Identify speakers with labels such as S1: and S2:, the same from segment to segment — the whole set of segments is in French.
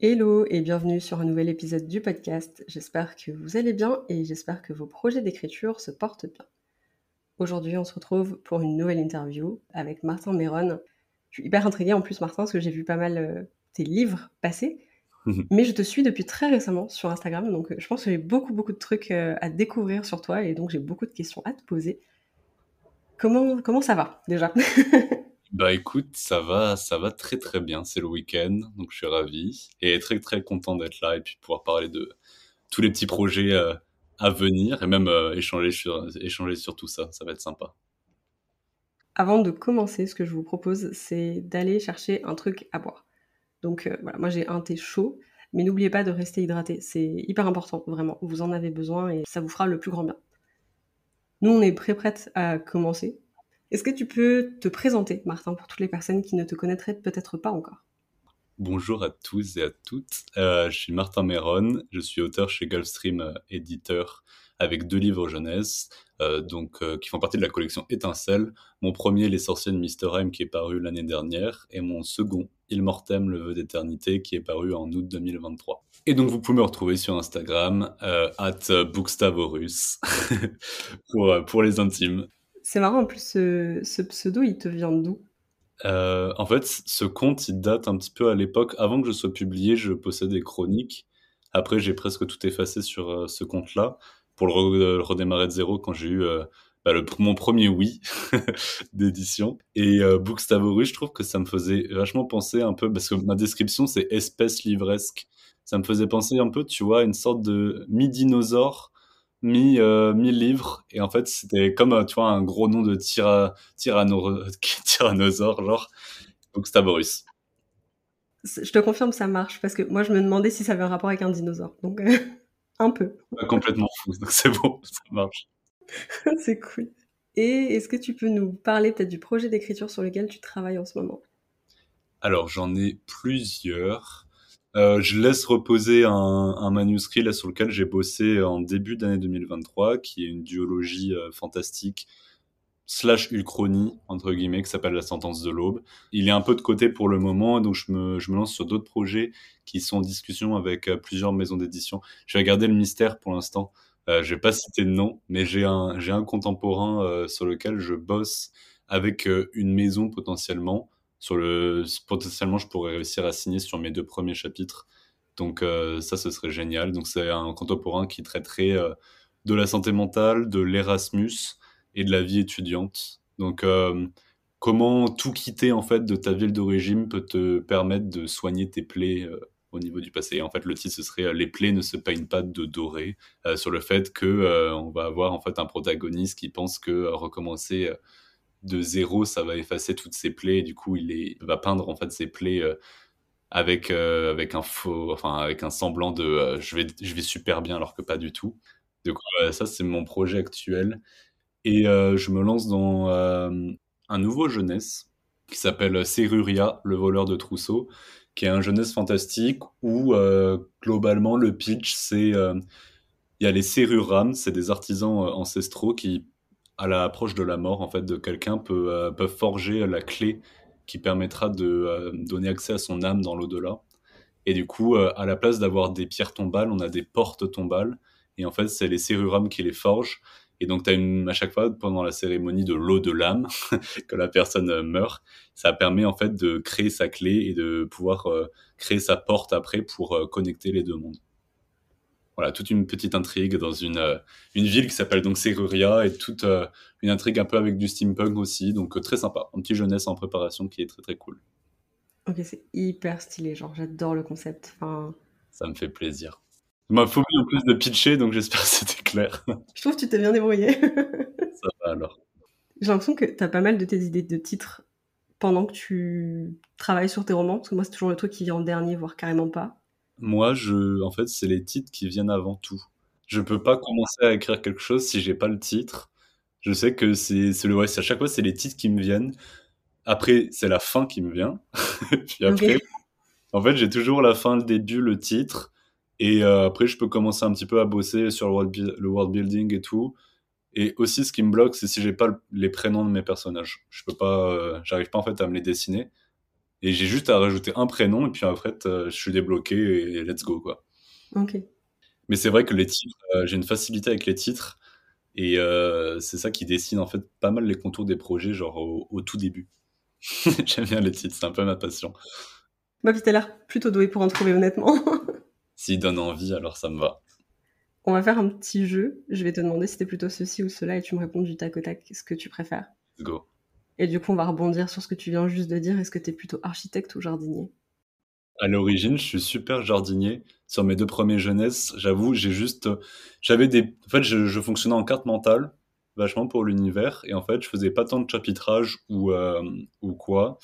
S1: Hello et bienvenue sur un nouvel épisode du podcast. J'espère que vous allez bien et j'espère que vos projets d'écriture se portent bien. Aujourd'hui, on se retrouve pour une nouvelle interview avec Martin Méron. Je suis hyper intriguée en plus, Martin, parce que j'ai vu pas mal euh, tes livres passer. Mais je te suis depuis très récemment sur Instagram, donc euh, je pense que j'ai beaucoup, beaucoup de trucs euh, à découvrir sur toi et donc j'ai beaucoup de questions à te poser. Comment, comment ça va déjà?
S2: Bah écoute, ça va, ça va très très bien. C'est le week-end, donc je suis ravi et très très content d'être là et puis pouvoir parler de tous les petits projets euh, à venir et même euh, échanger sur échanger sur tout ça. Ça va être sympa.
S1: Avant de commencer, ce que je vous propose, c'est d'aller chercher un truc à boire. Donc euh, voilà, moi j'ai un thé chaud, mais n'oubliez pas de rester hydraté. C'est hyper important, vraiment. Vous en avez besoin et ça vous fera le plus grand bien. Nous, on est prêt prête à commencer. Est-ce que tu peux te présenter, Martin, pour toutes les personnes qui ne te connaîtraient peut-être pas encore?
S2: Bonjour à tous et à toutes. Euh, je suis Martin Méron, je suis auteur chez Gulfstream euh, éditeur avec deux livres jeunesse, euh, donc qui font partie de la collection Étincelle. Mon premier, Les sorciers de qui est paru l'année dernière, et mon second, Il Mortem, le vœu d'éternité, qui est paru en août 2023. Et donc vous pouvez me retrouver sur Instagram, at Bookstavorus, pour, pour les intimes.
S1: C'est marrant, en plus, ce, pseudo, il te vient d'où?
S2: Euh, En fait, ce compte, il date un petit peu à l'époque. Avant que je sois publié, je possédais des chroniques. Après, j'ai presque tout effacé sur euh, ce compte-là pour le, redémarrer de zéro quand j'ai eu euh, bah, mon premier oui d'édition. Et Bookstavorus, je trouve que ça me faisait vachement penser un peu, parce que ma description, c'est espèce livresque. Ça me faisait penser un peu, tu vois, une sorte de mi-dinosaure mis euh, livres. Et en fait c'était comme euh, tu vois un gros nom de tyra, tyrannosaure genre. Donc
S1: je te confirme ça marche. Parce que moi je me demandais si ça avait un rapport avec un dinosaure. Donc euh, un peu.
S2: Complètement fou. Donc c'est bon ça marche.
S1: C'est cool. Et est-ce que tu peux nous parler peut-être du projet d'écriture sur lequel tu travailles en ce moment?
S2: Alors j'en ai plusieurs euh, je laisse reposer un, manuscrit là sur lequel j'ai bossé en début d'année 2023, qui est une duologie euh, fantastique slash uchronie entre guillemets qui s'appelle La Sentence de l'Aube. Il est un peu de côté pour le moment, donc je me, je lance sur d'autres projets qui sont en discussion avec euh, plusieurs maisons d'édition. Je vais garder le mystère pour l'instant. Euh, je vais pas citer de nom, mais j'ai un contemporain sur lequel je bosse avec une maison potentiellement sur le potentiellement je pourrais réussir à signer sur mes deux premiers chapitres. Donc euh, ça ce serait génial. Donc c'est un contemporain qui traiterait euh, de la santé mentale de l'Erasmus et de la vie étudiante. Donc euh, comment tout quitter en fait de ta ville d'origine peut te permettre de soigner tes plaies au niveau du passé? Et en fait, le titre ce serait "Les plaies ne se peignent pas de doré", sur le fait que on va avoir en fait un protagoniste qui pense que recommencer de zéro, ça va effacer toutes ses plaies. Et du coup, il, va peindre en fait ses plaies euh, avec euh, avec un faux, enfin avec un semblant de euh, je vais je vais super bien alors que pas du tout. Donc ça c'est mon projet actuel et je me lance dans un nouveau jeunesse qui s'appelle Serruria, le voleur de trousseau, qui est un jeunesse fantastique où globalement le pitch c'est il y a les serrurams, c'est des artisans ancestraux qui à l'approche de la mort en fait de quelqu'un peut, euh, forger la clé qui permettra de euh, donner accès à son âme dans l'au-delà. Et du coup, euh, à la place d'avoir des pierres tombales, on a des portes tombales. Et en fait, c'est les sérurams qui les forgent. Et donc, tu as une, à chaque fois, pendant la cérémonie de l'eau de l'âme, que la personne meurt, ça permet en fait de créer sa clé et de pouvoir créer sa porte après pour connecter les deux mondes voilà, toute une petite intrigue dans une, euh, une ville qui s'appelle donc Serruria et toute euh, une intrigue un peu avec du steampunk aussi. Donc euh, très sympa. Un petit jeunesse en préparation qui est très très cool.
S1: Ok, c'est hyper stylé. Genre, j'adore le concept. Enfin...
S2: Ça me fait plaisir. Il m'a fallu en plus de pitcher, donc j'espère que c'était clair.
S1: Je trouve que tu t'es bien débrouillé.
S2: Ça va alors.
S1: J'ai l'impression que tu as pas mal de tes idées de titres pendant que tu travailles sur tes romans, parce que moi, c'est toujours le truc qui vient en dernier, voire carrément pas.
S2: Moi, je en fait, c'est les titres qui viennent avant tout. Je peux pas commencer à écrire quelque chose si j'ai pas le titre. Je sais que c'est c'est le ouais, à chaque fois, c'est les titres qui me viennent. Après, c'est la fin qui me vient. Puis après, en fait, j'ai toujours la fin, le début, le titre et heu, après je peux commencer un petit peu à bosser sur le world le world building et tout et aussi ce qui me bloque, c'est si j'ai pas les prénoms de mes personnages. Je peux pas, heu, j'arrive pas en fait à me les dessiner et j'ai juste à rajouter un prénom et puis en fait, heu, je suis débloqué et let's go, quoi.
S1: OK.
S2: Mais c'est vrai que les titres, heu, j'ai une facilité avec les titres et heu, c'est ça qui dessine en fait pas mal les contours des projets, genre au au tout début. J'aime bien les titres, c'est un peu ma passion.
S1: Bah, puis tu as l'air plutôt doué pour en trouver honnêtement.
S2: S'ils donnent envie, alors ça me va.
S1: On va faire un petit jeu. Je vais te demander si tu plutôt ceci ou cela et tu me réponds du tac au tac ce que tu préfères.
S2: Let's go.
S1: Et du coup, on va rebondir sur ce que tu viens juste de dire. Est-ce que tu es plutôt architecte ou jardinier?
S2: À l'origine, je suis super jardinier. Sur mes 2 premiers jeunesses, j'avoue, j'ai juste, j'avais des en fait, je fonctionnais en carte mentale, vachement pour l'univers et en fait, je faisais pas tant de chapitrage ou, ou quoi,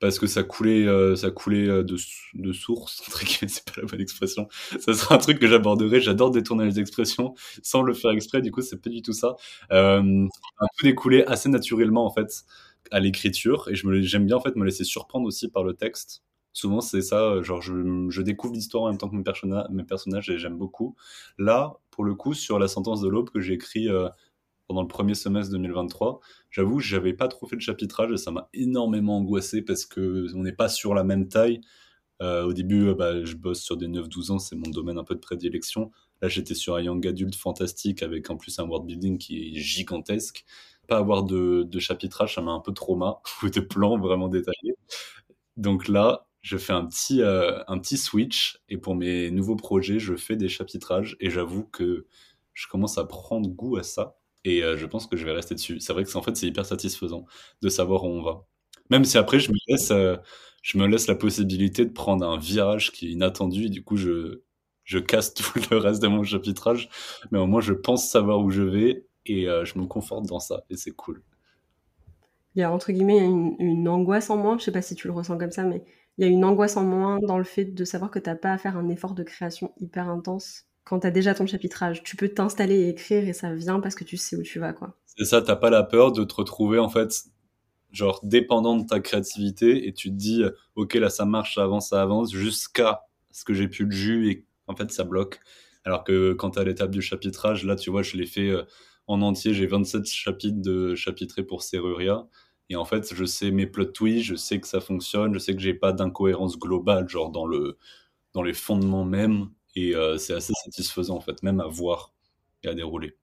S2: parce que ça coulait, heu, ça coulait, heu, de source entre guillemets, c'est pas la bonne expression. Ça serait un truc que j'aborderai, j'adore détourner les expressions sans le faire exprès, du coup, c'est pas du tout ça. Hem, un peu découlé assez naturellement en fait à l'écriture et j'aime bien en fait me laisser surprendre aussi par le texte. Souvent, c'est ça, genre je je découvre l'histoire en même temps que mes mes personnages et j'aime beaucoup. Là, pour le coup, sur La sentence de l'aube que j'ai écrit, heu, pendant le premier semestre 2023, j'avoue, j'avais pas trop fait de chapitrage et ça m'a énormément angoissé parce qu'on n'est pas sur la même taille. Heu, au début, heu, bah, je bosse sur des 9-12 ans, c'est mon domaine un peu de prédilection. Là, j'étais sur un young adulte fantastique avec en plus un world building qui est gigantesque. Pas avoir de de chapitrage, ça m'a un peu trauma ou de plans vraiment détaillés. Donc là, je fais un petit, heu, un petit switch et pour mes nouveaux projets, je fais des chapitrages et j'avoue que je commence à prendre goût à ça et heu, je pense que je vais rester dessus. C'est vrai que en fait, c'est hyper satisfaisant de savoir où on va. Même si après je me laisse, heu, je me laisse la possibilité de prendre un virage qui est inattendu et du coup je je casse tout le reste de mon chapitrage, mais au moins je pense savoir où je vais et heu, je me conforte dans ça et c'est cool.
S1: Il y a entre guillemets une «angoisse en moins», je sais pas si tu le ressens comme ça, mais il y a une angoisse en moins dans le fait de savoir que tu as pas à faire un effort de création hyper intense quand tu as déjà ton chapitrage. Tu peux t'installer et écrire et ça vient parce que tu sais où tu vas, quoi.
S2: C'est ça, tu as pas la peur de te retrouver en fait, genre dépendant de ta créativité et tu te dis: «OK, là ça marche, ça avance, ça avance» jusqu'à ce que j'ai plus le jus et en fait ça bloque. Alors que quand tu es à l'étape du chapitrage, là, tu vois, je l'ai fait, heu, en entier. J'ai 27 chapitres de chapitrés pour Serruria et en fait, je sais mes plot twists, je sais que ça fonctionne, je sais que j'ai pas d'incohérence globale, genre dans le dans les fondements mêmes et heu, c'est assez satisfaisant en fait, même à voir et à dérouler.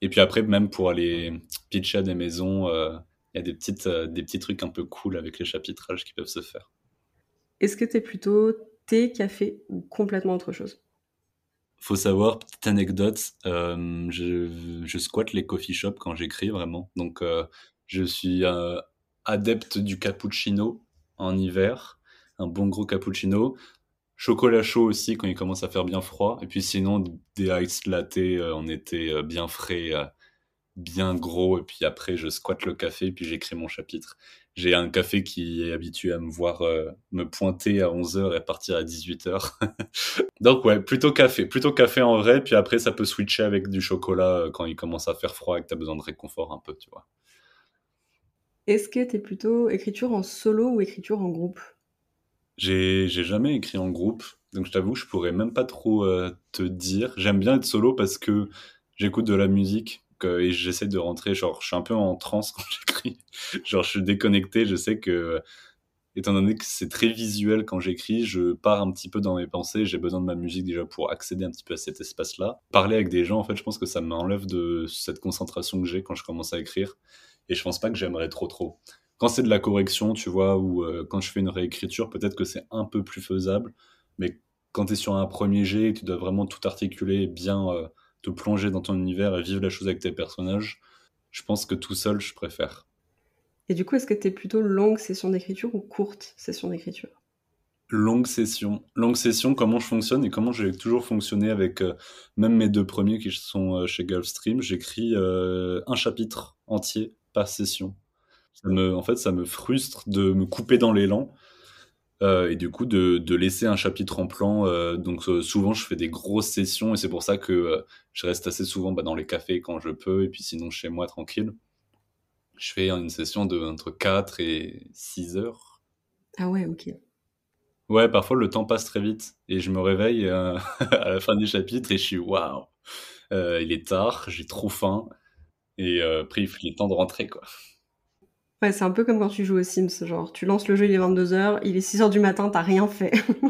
S2: Et puis après, même pour aller pitcher à des maisons, heu, il y a des petites, heu, des petits trucs un peu cool avec les chapitrages qui peuvent se faire.
S1: Est-ce que tu es plutôt thé, café ou complètement autre chose?
S2: Faut savoir, petite anecdote, je je squatte les coffee shops quand j'écris vraiment. Donc, je suis, adepte du cappuccino en hiver, un bon gros cappuccino. Chocolat chaud aussi quand il commence à faire bien froid et puis sinon des iced latte, heu, en été, heu, bien frais, heu, bien gros et puis après je squatte le café et puis j'écris mon chapitre. J'ai un café qui est habitué à me voir, me pointer à 11:00 et partir à 18:00. Donc ouais, plutôt café plutôt café en vrai, puis après ça peut switcher avec du chocolat, quand il commence à faire froid et que tu as besoin de réconfort un peu, tu vois?
S1: Est-ce que tu es plutôt écriture en solo ou écriture en groupe?
S2: J'ai jamais écrit en groupe, donc je t'avoue, je pourrais même pas trop, heu, te dire. J'aime bien être solo parce que j'écoute de la musique que et j'essaie de rentrer genre je suis un peu en transe quand j'écris. Genre je suis déconnecté, je sais que, étant donné que c'est très visuel quand j'écris, je pars un petit peu dans mes pensées, j'ai besoin de ma musique déjà pour accéder un petit peu à cet espace-là. Parler avec des gens, en fait, je pense que ça m'enlève de cette concentration que j'ai quand je commence à écrire et je pense pas que j'aimerais trop, trop. Quand c'est de la correction, tu vois, ou heu, quand je fais une réécriture, peut-être que c'est un peu plus faisable, mais quand tu es sur un premier jet et que tu dois vraiment tout articuler bien, heu, te plonger dans ton univers et vivre la chose avec tes personnages, je pense que tout seul, je préfère.
S1: Et du coup, est-ce que tu es plutôt longue session d'écriture ou courte session d'écriture?
S2: Longue session. Longue session, comment je fonctionne et comment j'ai toujours fonctionné avec, heu, même mes 2 premiers qui sont, chez Gulfstream, j'écris, 1 chapitre entier par session. Ça me en fait, ça me frustre de me couper dans l'élan, Euh, et du coup, de, de, laisser un chapitre en plan. Euh, donc, euh, souvent, je fais des grosses sessions et c'est pour ça que je reste assez souvent bah, dans les cafés quand je peux et puis sinon chez moi tranquille. Je fais une session de entre 4 et 6 heures.
S1: Ah ouais, ok.
S2: Ouais, parfois le temps passe très vite et je me réveille à la fin du chapitre et je suis waouh, il est tard, j'ai trop faim et après il est temps de rentrer quoi.
S1: Ouais, c'est un peu comme quand tu joues aux Sims, genre tu lances le jeu, il est 22h, il est 6h du matin, t'as rien fait.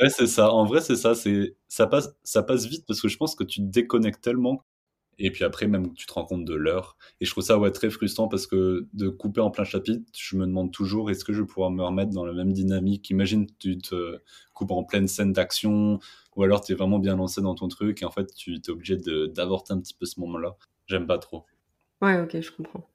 S2: ouais, c'est ça. En vrai, c'est ça. C'est ça passe, ça passe vite parce que je pense que tu te déconnectes tellement. Et puis après, même tu te rends compte de l'heure. Et je trouve ça ouais, très frustrant parce que de couper en plein chapitre, je me demande toujours est-ce que je vais pouvoir me remettre dans la même dynamique? Imagine, tu te coupes en pleine scène d'action ou alors tu es vraiment bien lancé dans ton truc et en fait, tu es obligé d'avorter un petit peu ce moment-là. J'aime pas trop.
S1: Ouais, ok, je comprends.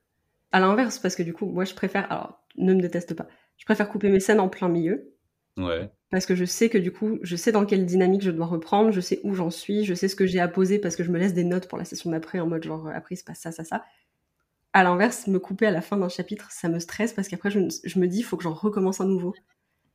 S1: À l'inverse, parce que du coup, moi, je préfère. Alors, ne me déteste pas. Je préfère couper mes scènes en plein milieu.
S2: Ouais.
S1: Parce que je sais que du coup, je sais dans quelle dynamique je dois reprendre, je sais où j'en suis, je sais ce que j'ai à poser parce que je me laisse des notes pour la session d'après en mode genre après il se passe ça, ça, ça. À l'inverse, me couper à la fin d'un chapitre, ça me stresse parce qu'après je, me dis il faut que j'en recommence un nouveau.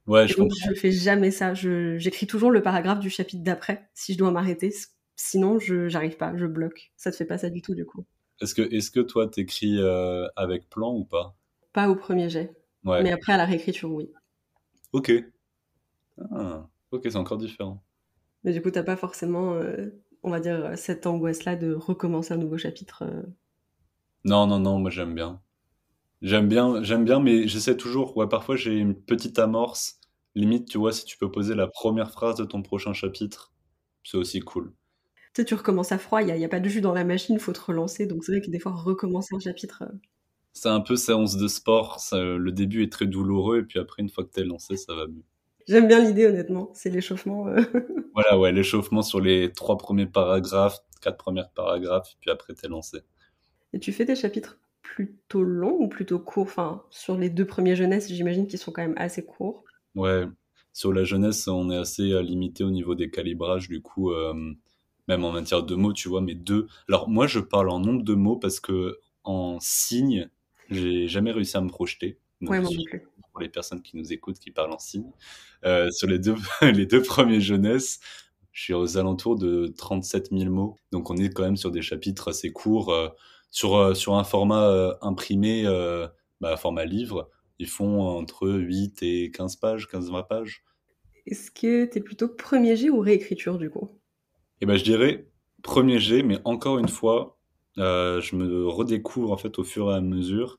S2: Ouais, je
S1: donc, je fais jamais ça. J'écris toujours le paragraphe du chapitre d'après si je dois m'arrêter. Sinon, je j'arrive pas, je bloque. Ça te fait pas ça du tout du coup?
S2: Est-ce que, est que toi, t'écris euh, avec plan ou pas?
S1: Pas au premier jet. Mais après, à la réécriture, oui.
S2: Ok. Ah, ok, c'est encore différent.
S1: Mais du coup, t'as pas forcément, euh, on va dire, cette angoisse-là de recommencer un nouveau chapitre euh.
S2: Non, non, non, moi j'aime bien. J'aime bien, j'aime bien, mais j'essaie toujours. Ouais, parfois j'ai une petite amorce. Limite, tu vois, si tu peux poser la première phrase de ton prochain chapitre, c'est aussi cool
S1: tu sais, tu recommences à froid, il n'y a, pas de jus dans la machine, il faut te relancer. Donc c'est vrai que des fois, recommencer un chapitre. Euh.
S2: C'est un peu séance de sport. le début est très douloureux, et puis après, une fois que tu es lancé, ça va mieux.
S1: J'aime bien l'idée, honnêtement. C'est l'échauffement. Euh.
S2: voilà, ouais, l'échauffement sur les trois premiers paragraphes, quatre premiers paragraphes, puis après, tu es lancé.
S1: Et tu fais des chapitres plutôt longs ou plutôt courts? Enfin, sur les deux premiers jeunesse, j'imagine qu'ils sont quand même assez courts.
S2: Ouais, sur la jeunesse, on est assez euh, limité au niveau des calibrages. Du coup, même en matière de mots, tu vois, mais deux. Alors moi, je parle en nombre de mots parce que en signe, j'ai jamais réussi à me projeter.
S1: ouais, moi non plus.
S2: Pour les personnes qui nous écoutent, qui parlent en signe, euh, sur les deux, les deux premiers jeunesses, je suis aux alentours de 37 000 mots. Donc on est quand même sur des chapitres assez courts. Euh, sur, euh, sur un format imprimé, bah, format livre, ils font entre 8 et 15 pages, 15-20 pages.
S1: Est-ce que tu es plutôt premier G ou réécriture du coup?
S2: Et ben, je dirais premier jet, mais encore une fois, euh, je me redécouvre en fait au fur et à mesure.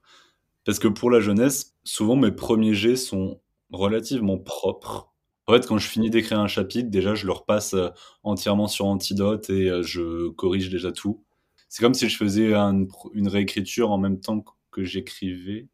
S2: Parce que pour la jeunesse, souvent mes premiers jets sont relativement propres. En fait, quand je finis d'écrire un chapitre, déjà je le repasse euh, entièrement sur Antidote et euh, je corrige déjà tout. C'est comme si je faisais une réécriture en même temps que j'écrivais.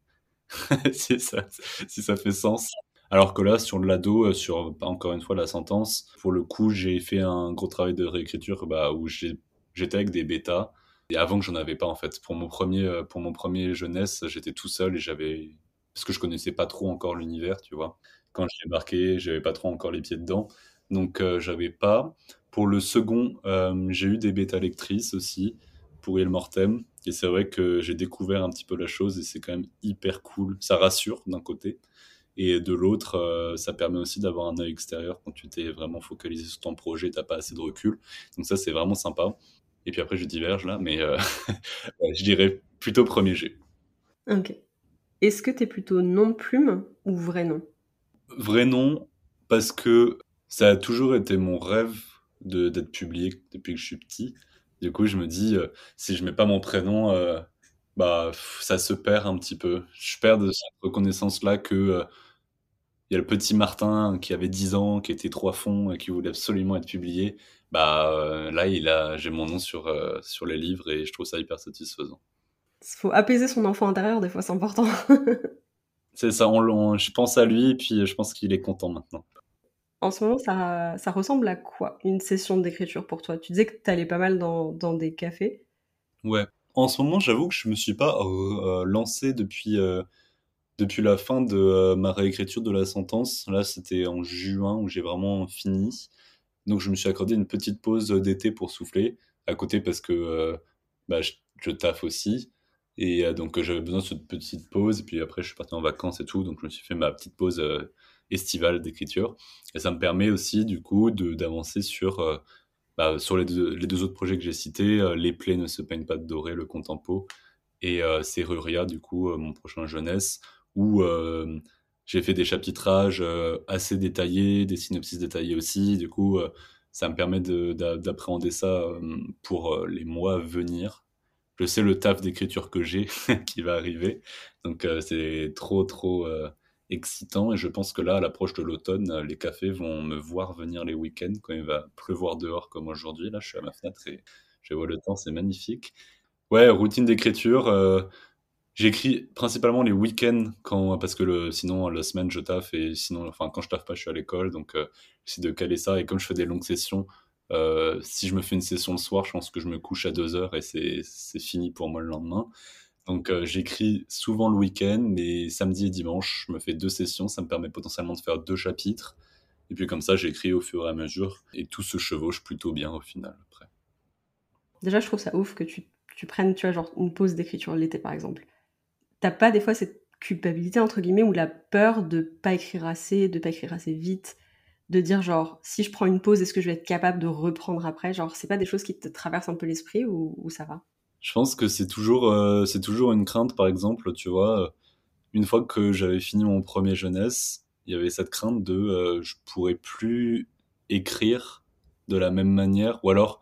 S2: si, ça, si ça fait sens. Alors que là, sur l'ado, euh, sur encore une fois la sentence, pour le coup, j'ai fait un gros travail de réécriture bah, où j'étais avec des bêtas. Et avant que j'en avais pas en fait. Pour mon premier, euh, pour mon premier jeunesse, j'étais tout seul et j'avais parce que je connaissais pas trop encore l'univers, tu vois. Quand j'ai débarqué, j'avais pas trop encore les pieds dedans, donc euh, j'avais pas. Pour le second, j'ai eu des bêta lectrices aussi pour Il Mortem, et c'est vrai que j'ai découvert un petit peu la chose et c'est quand même hyper cool. Ça rassure d'un côté, et de l'autre, euh, ça permet aussi d'avoir un œil extérieur quand tu t'es vraiment focalisé sur ton projet, t'as pas assez de recul. Donc ça, c'est vraiment sympa. Et puis après, je diverge là, mais euh, je dirais plutôt premier G.
S1: Ok. Est-ce que tu es plutôt nom de plume ou vrai nom?
S2: Vrai nom, parce que ça a toujours été mon rêve d'être publié depuis que je suis petit. Du coup, je me dis, euh, si je mets pas mon prénom, bah, ça se perd un petit peu. Je perds de cette reconnaissance-là que il y a le petit Martin qui avait 10 ans, qui était trop à fond et qui voulait absolument être publié. Bah euh, là, il a, j'ai mon nom sur, euh, sur les livres et je trouve ça hyper satisfaisant.
S1: Il faut apaiser son enfant intérieur, des fois, c'est important.
S2: c'est ça, on, je pense à lui et puis je pense qu'il est content maintenant.
S1: En ce moment, ça, ça ressemble à quoi une session d'écriture pour toi? Tu disais que tu allais pas mal dans, dans, des cafés.
S2: Ouais. En ce moment, j'avoue que je me suis pas euh, lancé depuis depuis la fin de euh, ma réécriture de la sentence. Là, c'était en juin où j'ai vraiment fini. Donc, je me suis accordé une petite pause d'été pour souffler à côté parce que euh, bah, je, taffe aussi. Et euh, donc, j'avais besoin de cette petite pause. Et puis après, je suis parti en vacances et tout. Donc, je me suis fait ma petite pause estivale d'écriture. Et ça me permet aussi, du coup, d'avancer sur, bah, sur les deux, les deux, autres projets que j'ai cités, Les plaies ne se peignent pas de doré, le contempo, et Serruria, du coup, mon prochain jeunesse, où j'ai fait des chapitrages assez détaillés, des synopsis détaillés aussi. Du coup, ça me permet d'appréhender ça pour les mois à venir je sais le taf d'écriture que j'ai qui va arriver. Donc euh, c'est trop trop euh, excitant et je pense que là, à l'approche de l'automne, euh, les cafés vont me voir venir les week-ends quand il va pleuvoir dehors comme aujourd'hui. Là, je suis à ma fenêtre et je vois le temps, c'est magnifique. Ouais, routine d'écriture. J'écris principalement les week-ends quand parce que sinon la semaine je taffe et sinon enfin quand je taffe pas je suis à l'école donc j'essaie de caler ça et comme je fais des longues sessions euh, si je me fais une session le soir, je pense que je me couche à 2 heures et c'est fini pour moi le lendemain. Donc euh, j'écris souvent le week-end, mais samedi et dimanche, je me fais deux sessions, ça me permet potentiellement de faire deux chapitres. Et puis comme ça, j'écris au fur et à mesure, et tout se chevauche plutôt bien au final après.
S1: Déjà, je trouve ça ouf que tu, tu prennes, tu vois, genre une pause d'écriture l'été par exemple. T'as pas des fois cette culpabilité entre guillemets ou la peur de pas écrire assez, de pas écrire assez vite, de dire genre si je prends une pause est-ce que je vais être capable de reprendre après? Genre c'est pas des choses qui te traversent un peu l'esprit ou, ça va?
S2: Je pense que c'est toujours euh, c'est toujours une crainte par exemple tu vois une fois que j'avais fini mon premier jeunesse il y avait cette crainte de euh, je pourrais plus écrire de la même manière ou alors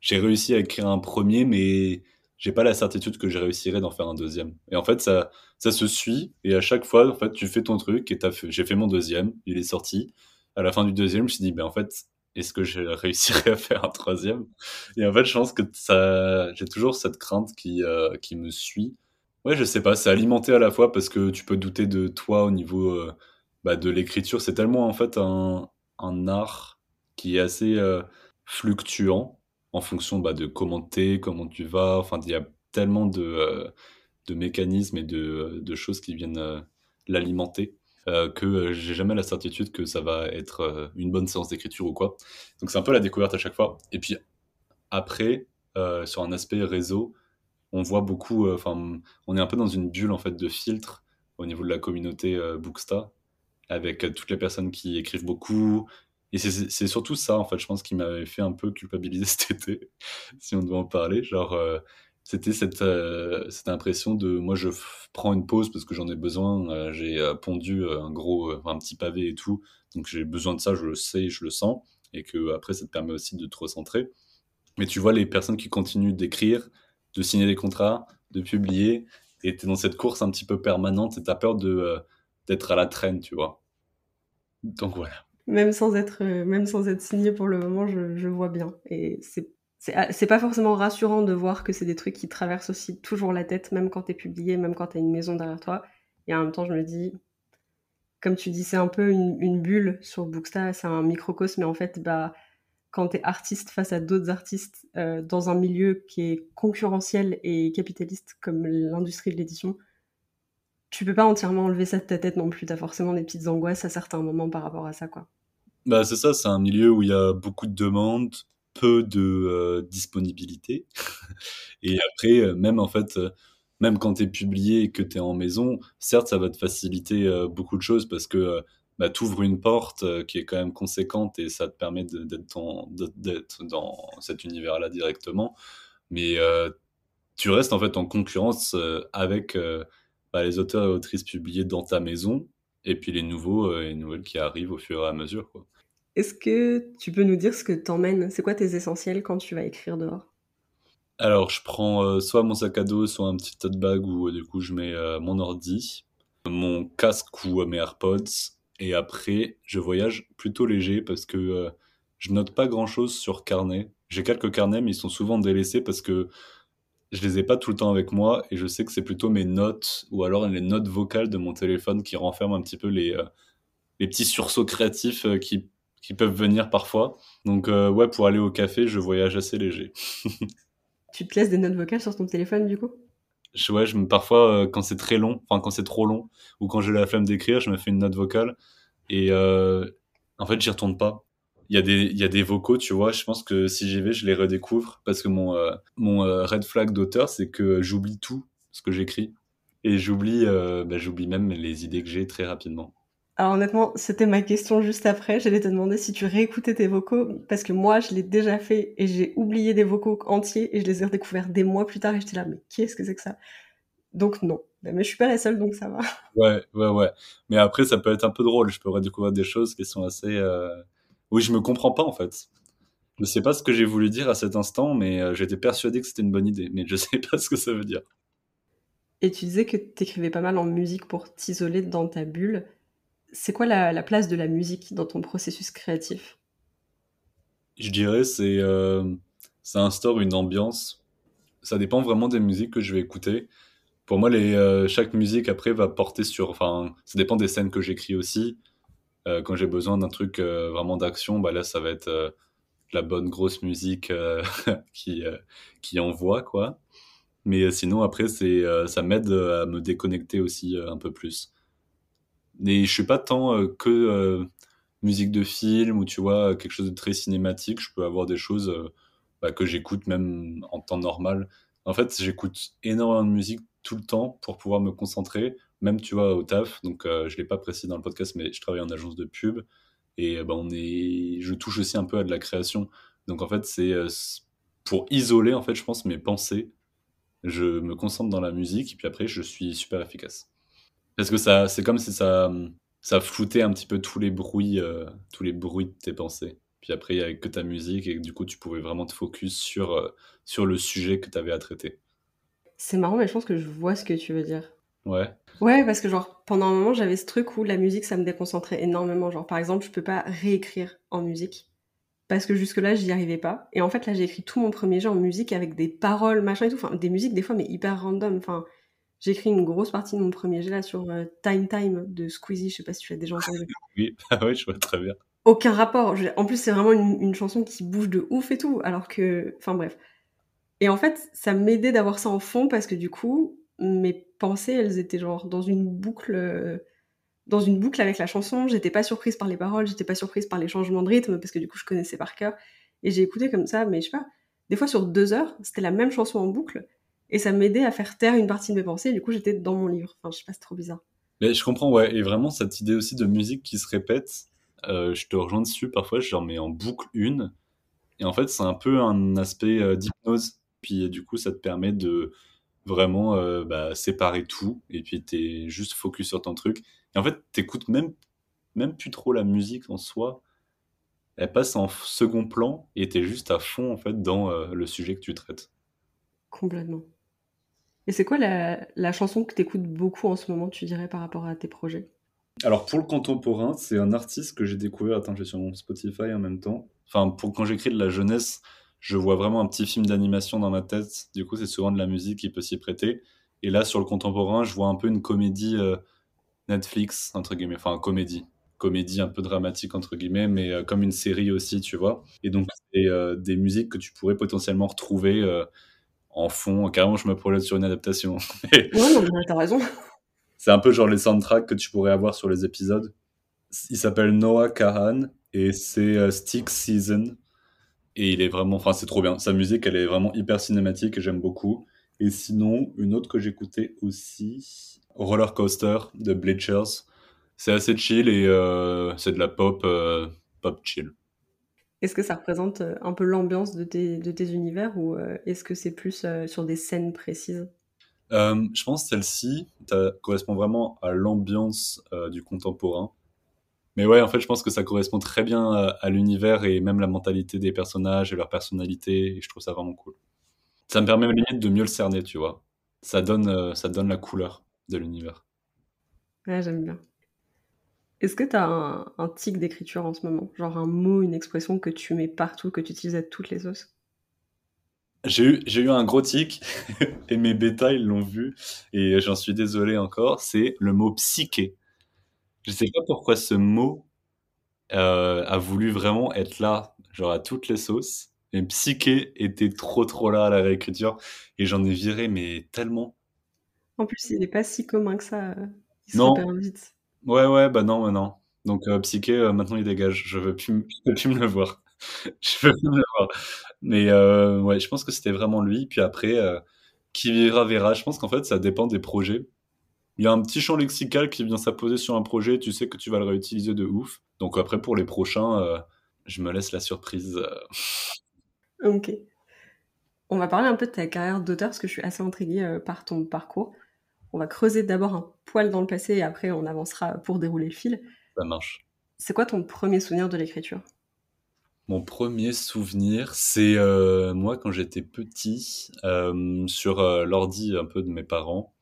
S2: j'ai réussi à écrire un premier mais j'ai pas la certitude que je réussirais d'en faire un deuxième. Et en fait ça ça se suit. Et à chaque fois en fait tu fais ton truc et j'ai fait mon deuxième. Il est sorti. À la fin du deuxième, je me suis dit, ben en fait, est-ce que je réussirai à faire un troisième? Et en fait, je pense que ça, j'ai toujours cette crainte qui, euh, qui me suit. Ouais, je sais pas, c'est alimenté à la fois parce que tu peux douter de toi au niveau euh, bah, de l'écriture. C'est tellement en fait un, un, art qui est assez euh, fluctuant en fonction bah, de comment t'es, comment tu vas. Enfin, il y a tellement de, de mécanismes et de, de choses qui viennent l'alimenter. Euh, que euh, j'ai jamais la certitude que ça va être euh, une bonne séance d'écriture ou quoi. Donc c'est un peu la découverte à chaque fois. Et puis après, sur un aspect réseau, on voit beaucoup, enfin, on est un peu dans une bulle en fait de filtre au niveau de la communauté Booksta, avec toutes les personnes qui écrivent beaucoup. Et c'est surtout ça, en fait, je pense, qui m'avait fait un peu culpabiliser cet été, si on doit en parler. Genre, c'était cette, euh, cette impression de moi je prends une pause parce que j'en ai besoin euh, j'ai euh, pondu un gros un petit pavé et tout. Donc j'ai besoin de ça je le sais je le sens. Et que après ça te permet aussi de te recentrer. Mais tu vois les personnes qui continuent d'écrire de signer des contrats de publier et tu es dans cette course un petit peu permanente et tu as peur d'être à la traîne tu vois. Donc voilà
S1: même sans être même sans être signé pour le moment je, je vois bien et c'est ah, c'est pas forcément rassurant de voir que c'est des trucs qui traversent aussi toujours la tête, même quand t'es publié, même quand t'as une maison derrière toi. Et en même temps, je me dis, comme tu dis, c'est un peu une, bulle sur Booksta, c'est un microcosme, mais en fait, bah, quand t'es artiste face à d'autres artistes euh, dans un milieu qui est concurrentiel et capitaliste comme l'industrie de l'édition, tu peux pas entièrement enlever ça de ta tête non plus. T'as forcément des petites angoisses à certains moments par rapport à ça, quoi.
S2: Bah, c'est ça, c'est un milieu où il y a beaucoup de demandes, peu de euh, disponibilité. et après, euh, même en fait, euh, même quand tu es publié et que tu es en maison, certes, ça va te faciliter beaucoup de choses parce que bah, tu ouvres une porte qui est quand même conséquente et ça te permet d'être dans cet univers-là directement. Mais tu restes en fait en concurrence avec bah, les auteurs et autrices publiés dans ta maison et puis les nouveaux et nouvelles qui arrivent au fur et à mesure. Quoi.
S1: Est-ce que tu peux nous dire ce que t'emmènes? C'est quoi tes essentiels quand tu vas écrire dehors?
S2: Alors, je prends euh, soit mon sac à dos, soit un petit tote bag où euh, du coup je mets euh, mon ordi, mon casque ou mes AirPods, et après je voyage plutôt léger parce que je note pas grand chose sur carnet. J'ai quelques carnets, mais ils sont souvent délaissés parce que je les ai pas tout le temps avec moi et je sais que c'est plutôt mes notes ou alors les notes vocales de mon téléphone qui renferment un petit peu les, les petits sursauts créatifs qui qui peuvent venir parfois. Donc euh, ouais, pour aller au café, je voyage assez léger.
S1: tu te laisses des notes vocales sur ton téléphone du coup?
S2: Je, Ouais, je, parfois euh, quand c'est très long, enfin quand c'est trop long, ou quand j'ai la flemme d'écrire, je me fais une note vocale et euh, en fait j'y retourne pas. Il y, a des, il y a des vocaux, tu vois, je pense que si j'y vais, je les redécouvre parce que mon, mon red flag d'auteur, c'est que j'oublie tout ce que j'écris et j'oublie bah, j'oublie même les idées que j'ai très rapidement.
S1: Alors honnêtement, c'était ma question juste après. J'allais te demander si tu réécoutais tes vocaux, parce que moi, je l'ai déjà fait et j'ai oublié des vocaux entiers et je les ai redécouverts des mois plus tard et j'étais là, mais qu'est-ce que c'est que ça? Donc non. Mais je suis pas la seule, donc ça va.
S2: Ouais, ouais, ouais. Mais après, ça peut être un peu drôle. Je peux redécouvrir des choses qui sont assez... Euh... Oui, je me comprends pas en fait. Je sais pas ce que j'ai voulu dire à cet instant, mais euh, j'étais persuadé que c'était une bonne idée. Mais je sais pas ce que ça veut dire.
S1: Et tu disais que tu écrivais pas mal en musique pour t'isoler dans ta bulle. C'est quoi la, place de la musique dans ton processus créatif?
S2: Je dirais c'est euh, ça instaure une ambiance. Ça dépend vraiment des musiques que je vais écouter. Pour moi, les, euh, chaque musique après va porter sur. Enfin, ça dépend des scènes que j'écris aussi. Euh, quand j'ai besoin d'un truc vraiment d'action, bah là, ça va être la bonne grosse musique qui qui envoie quoi. Mais euh, sinon, après, c'est, euh, ça m'aide à me déconnecter aussi euh, un peu plus. Et je suis pas tant que musique de film ou tu vois quelque chose de très cinématique. Je peux avoir des choses bah, que j'écoute même en temps normal. En fait, j'écoute énormément de musique tout le temps pour pouvoir me concentrer, même tu vois au taf. Donc, je l'ai pas précisé dans le podcast, mais je travaille en agence de pub et bah, on est, je touche aussi un peu à de la création. Donc, en fait, c'est pour isoler en fait, je pense mes pensées je me concentre dans la musique, et puis après, je suis super efficace. Parce que ça, c'est comme si ça, ça floutait un petit peu tous les bruits, euh, tous les bruits de tes pensées. Puis après, il n'y avait que ta musique, et du coup, tu pouvais vraiment te focus sur, euh, sur le sujet que tu avais à traiter.
S1: C'est marrant, mais je pense que je vois ce que tu veux dire.
S2: Ouais.
S1: Ouais, parce que genre, pendant un moment, j'avais ce truc où la musique, ça me déconcentrait énormément. Genre, par exemple, je peux pas réécrire en musique parce que jusque-là, j'y arrivais pas. Et en fait, là, j'ai écrit tout mon premier jeu en musique avec des paroles, machin et tout. Enfin, des musiques, des fois, mais hyper random. Enfin, j'ai écrit une grosse partie de mon premier jeu là sur euh, Time Time de Squeezie. Je sais pas si tu l'as déjà entendu.
S2: oui, ah oui, je vois très bien.
S1: Aucun rapport. En plus, c'est vraiment une, une, chanson qui bouge de ouf et tout. Alors que. Enfin, bref. Et en fait, ça m'aidait d'avoir ça en fond parce que du coup, mes pensées, elles étaient genre dans une boucle euh, dans une boucle avec la chanson. J'étais pas surprise par les paroles, j'étais pas surprise par les changements de rythme parce que du coup je connaissais par cœur. Et j'ai écouté comme ça, mais je sais pas, des fois sur deux heures, c'était la même chanson en boucle et ça m'aidait à faire taire une partie de mes pensées. Et du coup j'étais dans mon livre. Enfin, je sais pas, c'est trop bizarre.
S2: Mais je comprends, ouais. Et vraiment cette idée aussi de musique qui se répète, euh, je te rejoins dessus. Parfois, j'en mets en boucle une. Et en fait, c'est un peu un aspect euh, d'hypnose. Puis du coup, ça te permet de vraiment euh, bah, séparer tout. Et puis, tu es juste focus sur ton truc. Et en fait, t'écoutes même, même plus trop la musique en soi. Elle passe en second plan et t'es juste à fond en fait dans euh, le sujet que tu traites.
S1: Complètement. Et c'est quoi la, la, chanson que t'écoutes beaucoup en ce moment, tu dirais, par rapport à tes projets?
S2: Alors pour le contemporain, c'est un artiste que j'ai découvert. Attends, j'ai sur mon Spotify en même temps. Enfin, pour quand j'écris de la jeunesse, je vois vraiment un petit film d'animation dans ma tête. Du coup, c'est souvent de la musique qui peut s'y prêter. Et là, sur le contemporain, je vois un peu une comédie. Euh, Netflix, entre guillemets, enfin comédie. Comédie un peu dramatique, entre guillemets, mais euh, comme une série aussi, tu vois. Et donc, c'est euh, des musiques que tu pourrais potentiellement retrouver en fond. Carrément, je me projette sur une adaptation.
S1: ouais, non, t'as raison.
S2: C'est un peu genre les soundtracks que tu pourrais avoir sur les épisodes. Il s'appelle Noah Kahan et c'est Stick Season. Et il est vraiment, enfin, c'est trop bien. Sa musique, elle est vraiment hyper cinématique et j'aime beaucoup. Et sinon, une autre que j'écoutais aussi, Roller Coaster de Bleachers. C'est assez chill et euh, c'est de la pop, euh, pop chill.
S1: Est-ce que ça représente euh, un peu l'ambiance de tes, de tes univers ou est-ce que c'est plus sur des scènes précises?
S2: Je pense que celle-ci correspond vraiment à l'ambiance du contemporain. Mais ouais, en fait, je pense que ça correspond très bien à, à l'univers et même la mentalité des personnages et leur personnalité. Et je trouve ça vraiment cool. Ça me permet limite de mieux le cerner, tu vois. Ça donne, ça donne la couleur de l'univers.
S1: Ouais, j'aime bien. Est-ce que tu as un, tic d'écriture en ce moment? Genre un mot, une expression que tu mets partout, que tu utilises à toutes les sauces?
S2: J'ai eu, j'ai eu un gros tic, et mes bêta, ils l'ont vu, et j'en suis désolé encore, c'est le mot psyché. Je sais pas pourquoi ce mot euh, a voulu vraiment être là, genre à toutes les sauces, mais psyché était trop trop là à la réécriture, et j'en ai viré, mais tellement.
S1: En plus, il n'est pas si commun que ça. Il non. vite.
S2: Ouais, ouais, bah non, non. Donc, euh, Psyché, euh, maintenant, il dégage. Je veux plus, veux plus me le voir. je veux plus me le voir. Mais euh, ouais, je pense que c'était vraiment lui. Puis après, qui vivra verra. Je pense qu'en fait, ça dépend des projets. Il y a un petit champ lexical qui vient s'apposer sur un projet, tu sais que tu vas le réutiliser de ouf. Donc après, pour les prochains, euh, je me laisse la surprise.
S1: Euh. Ok. On va parler un peu de ta carrière d'auteur parce que je suis assez intriguée euh, par ton parcours. On va creuser d'abord un poil dans le passé et après on avancera pour dérouler le fil.
S2: Ça marche.
S1: C'est quoi ton premier souvenir de l'écriture?
S2: Mon premier souvenir, c'est moi quand j'étais petit, sur l'ordi un peu de mes parents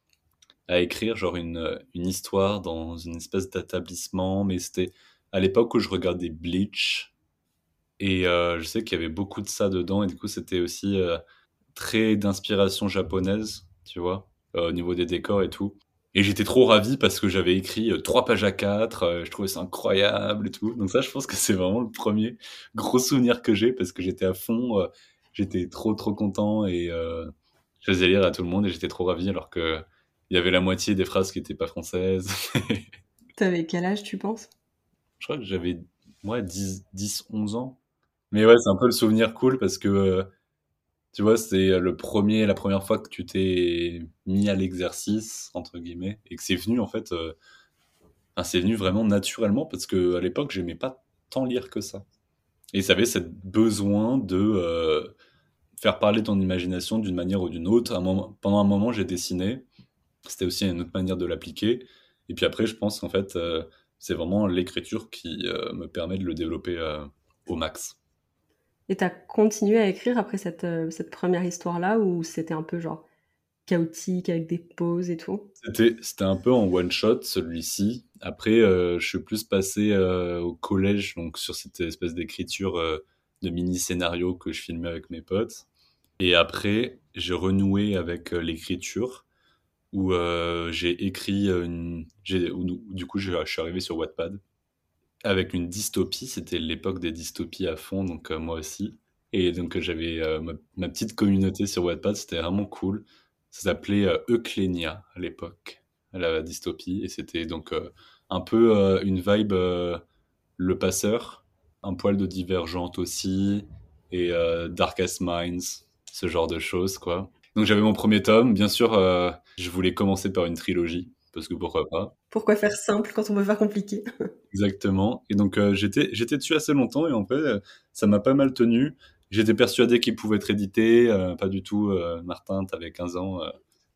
S2: à écrire genre une, une histoire dans une espèce d'établissement, mais c'était à l'époque où je regardais Bleach. Et euh, je sais qu'il y avait beaucoup de ça dedans, et du coup, c'était aussi euh, très d'inspiration japonaise, tu vois, euh, au niveau des décors et tout. Et j'étais trop ravi parce que j'avais écrit trois pages à quatre, je trouvais ça incroyable et tout. Donc ça, je pense que c'est vraiment le premier gros souvenir que j'ai parce que j'étais à fond, j'étais trop trop content et je faisais lire à tout le monde et j'étais trop ravi alors que il y avait la moitié des phrases qui n'étaient pas françaises.
S1: T'avais quel âge, tu penses?
S2: Je crois que j'avais ouais, 10, 10, 11 ans. Mais ouais, c'est un peu le souvenir cool parce que, euh, tu vois, c'est le premier, la première fois que tu t'es mis à l'exercice, entre guillemets, et que c'est venu, en fait, euh, c'est venu vraiment naturellement parce que à l'époque, j'aimais pas tant lire que ça. Et ça avait ce besoin de euh, faire parler ton imagination d'une manière ou d'une autre. Un moment, pendant un moment, j'ai dessiné c'était aussi une autre manière de l'appliquer. Et puis après, je pense qu'en fait, euh, c'est vraiment l'écriture qui euh, me permet de le développer euh, au max.
S1: Et tu as continué à écrire après cette, cette première histoire-là ou c'était un peu genre chaotique avec des pauses et tout?
S2: C'était un peu en one-shot celui-ci. Après, je suis plus passé au collège, donc sur cette espèce d'écriture de mini-scénario que je filmais avec mes potes. Et après, j'ai renoué avec l'écriture où euh, j'ai écrit euh, une. du coup, je, suis arrivé sur Wattpad avec une dystopie. C'était l'époque des dystopies à fond, donc euh, moi aussi. Et donc, j'avais ma, petite communauté sur Wattpad, c'était vraiment cool. Ça s'appelait Euclénia à l'époque, la dystopie. Et c'était donc un peu une vibe Le Passeur, un poil de Divergente aussi, et Darkest Minds, ce genre de choses, quoi. Donc j'avais mon premier tome. Bien sûr, euh, je voulais commencer par une trilogie, parce que pourquoi pas.
S1: Pourquoi faire simple quand on veut faire compliqué?
S2: Exactement. Et donc euh, j'étais, dessus assez longtemps et en fait, ça m'a pas mal tenu. J'étais persuadé qu'il pouvait être édité. Euh, pas du tout, Martin, t'avais 15 ans.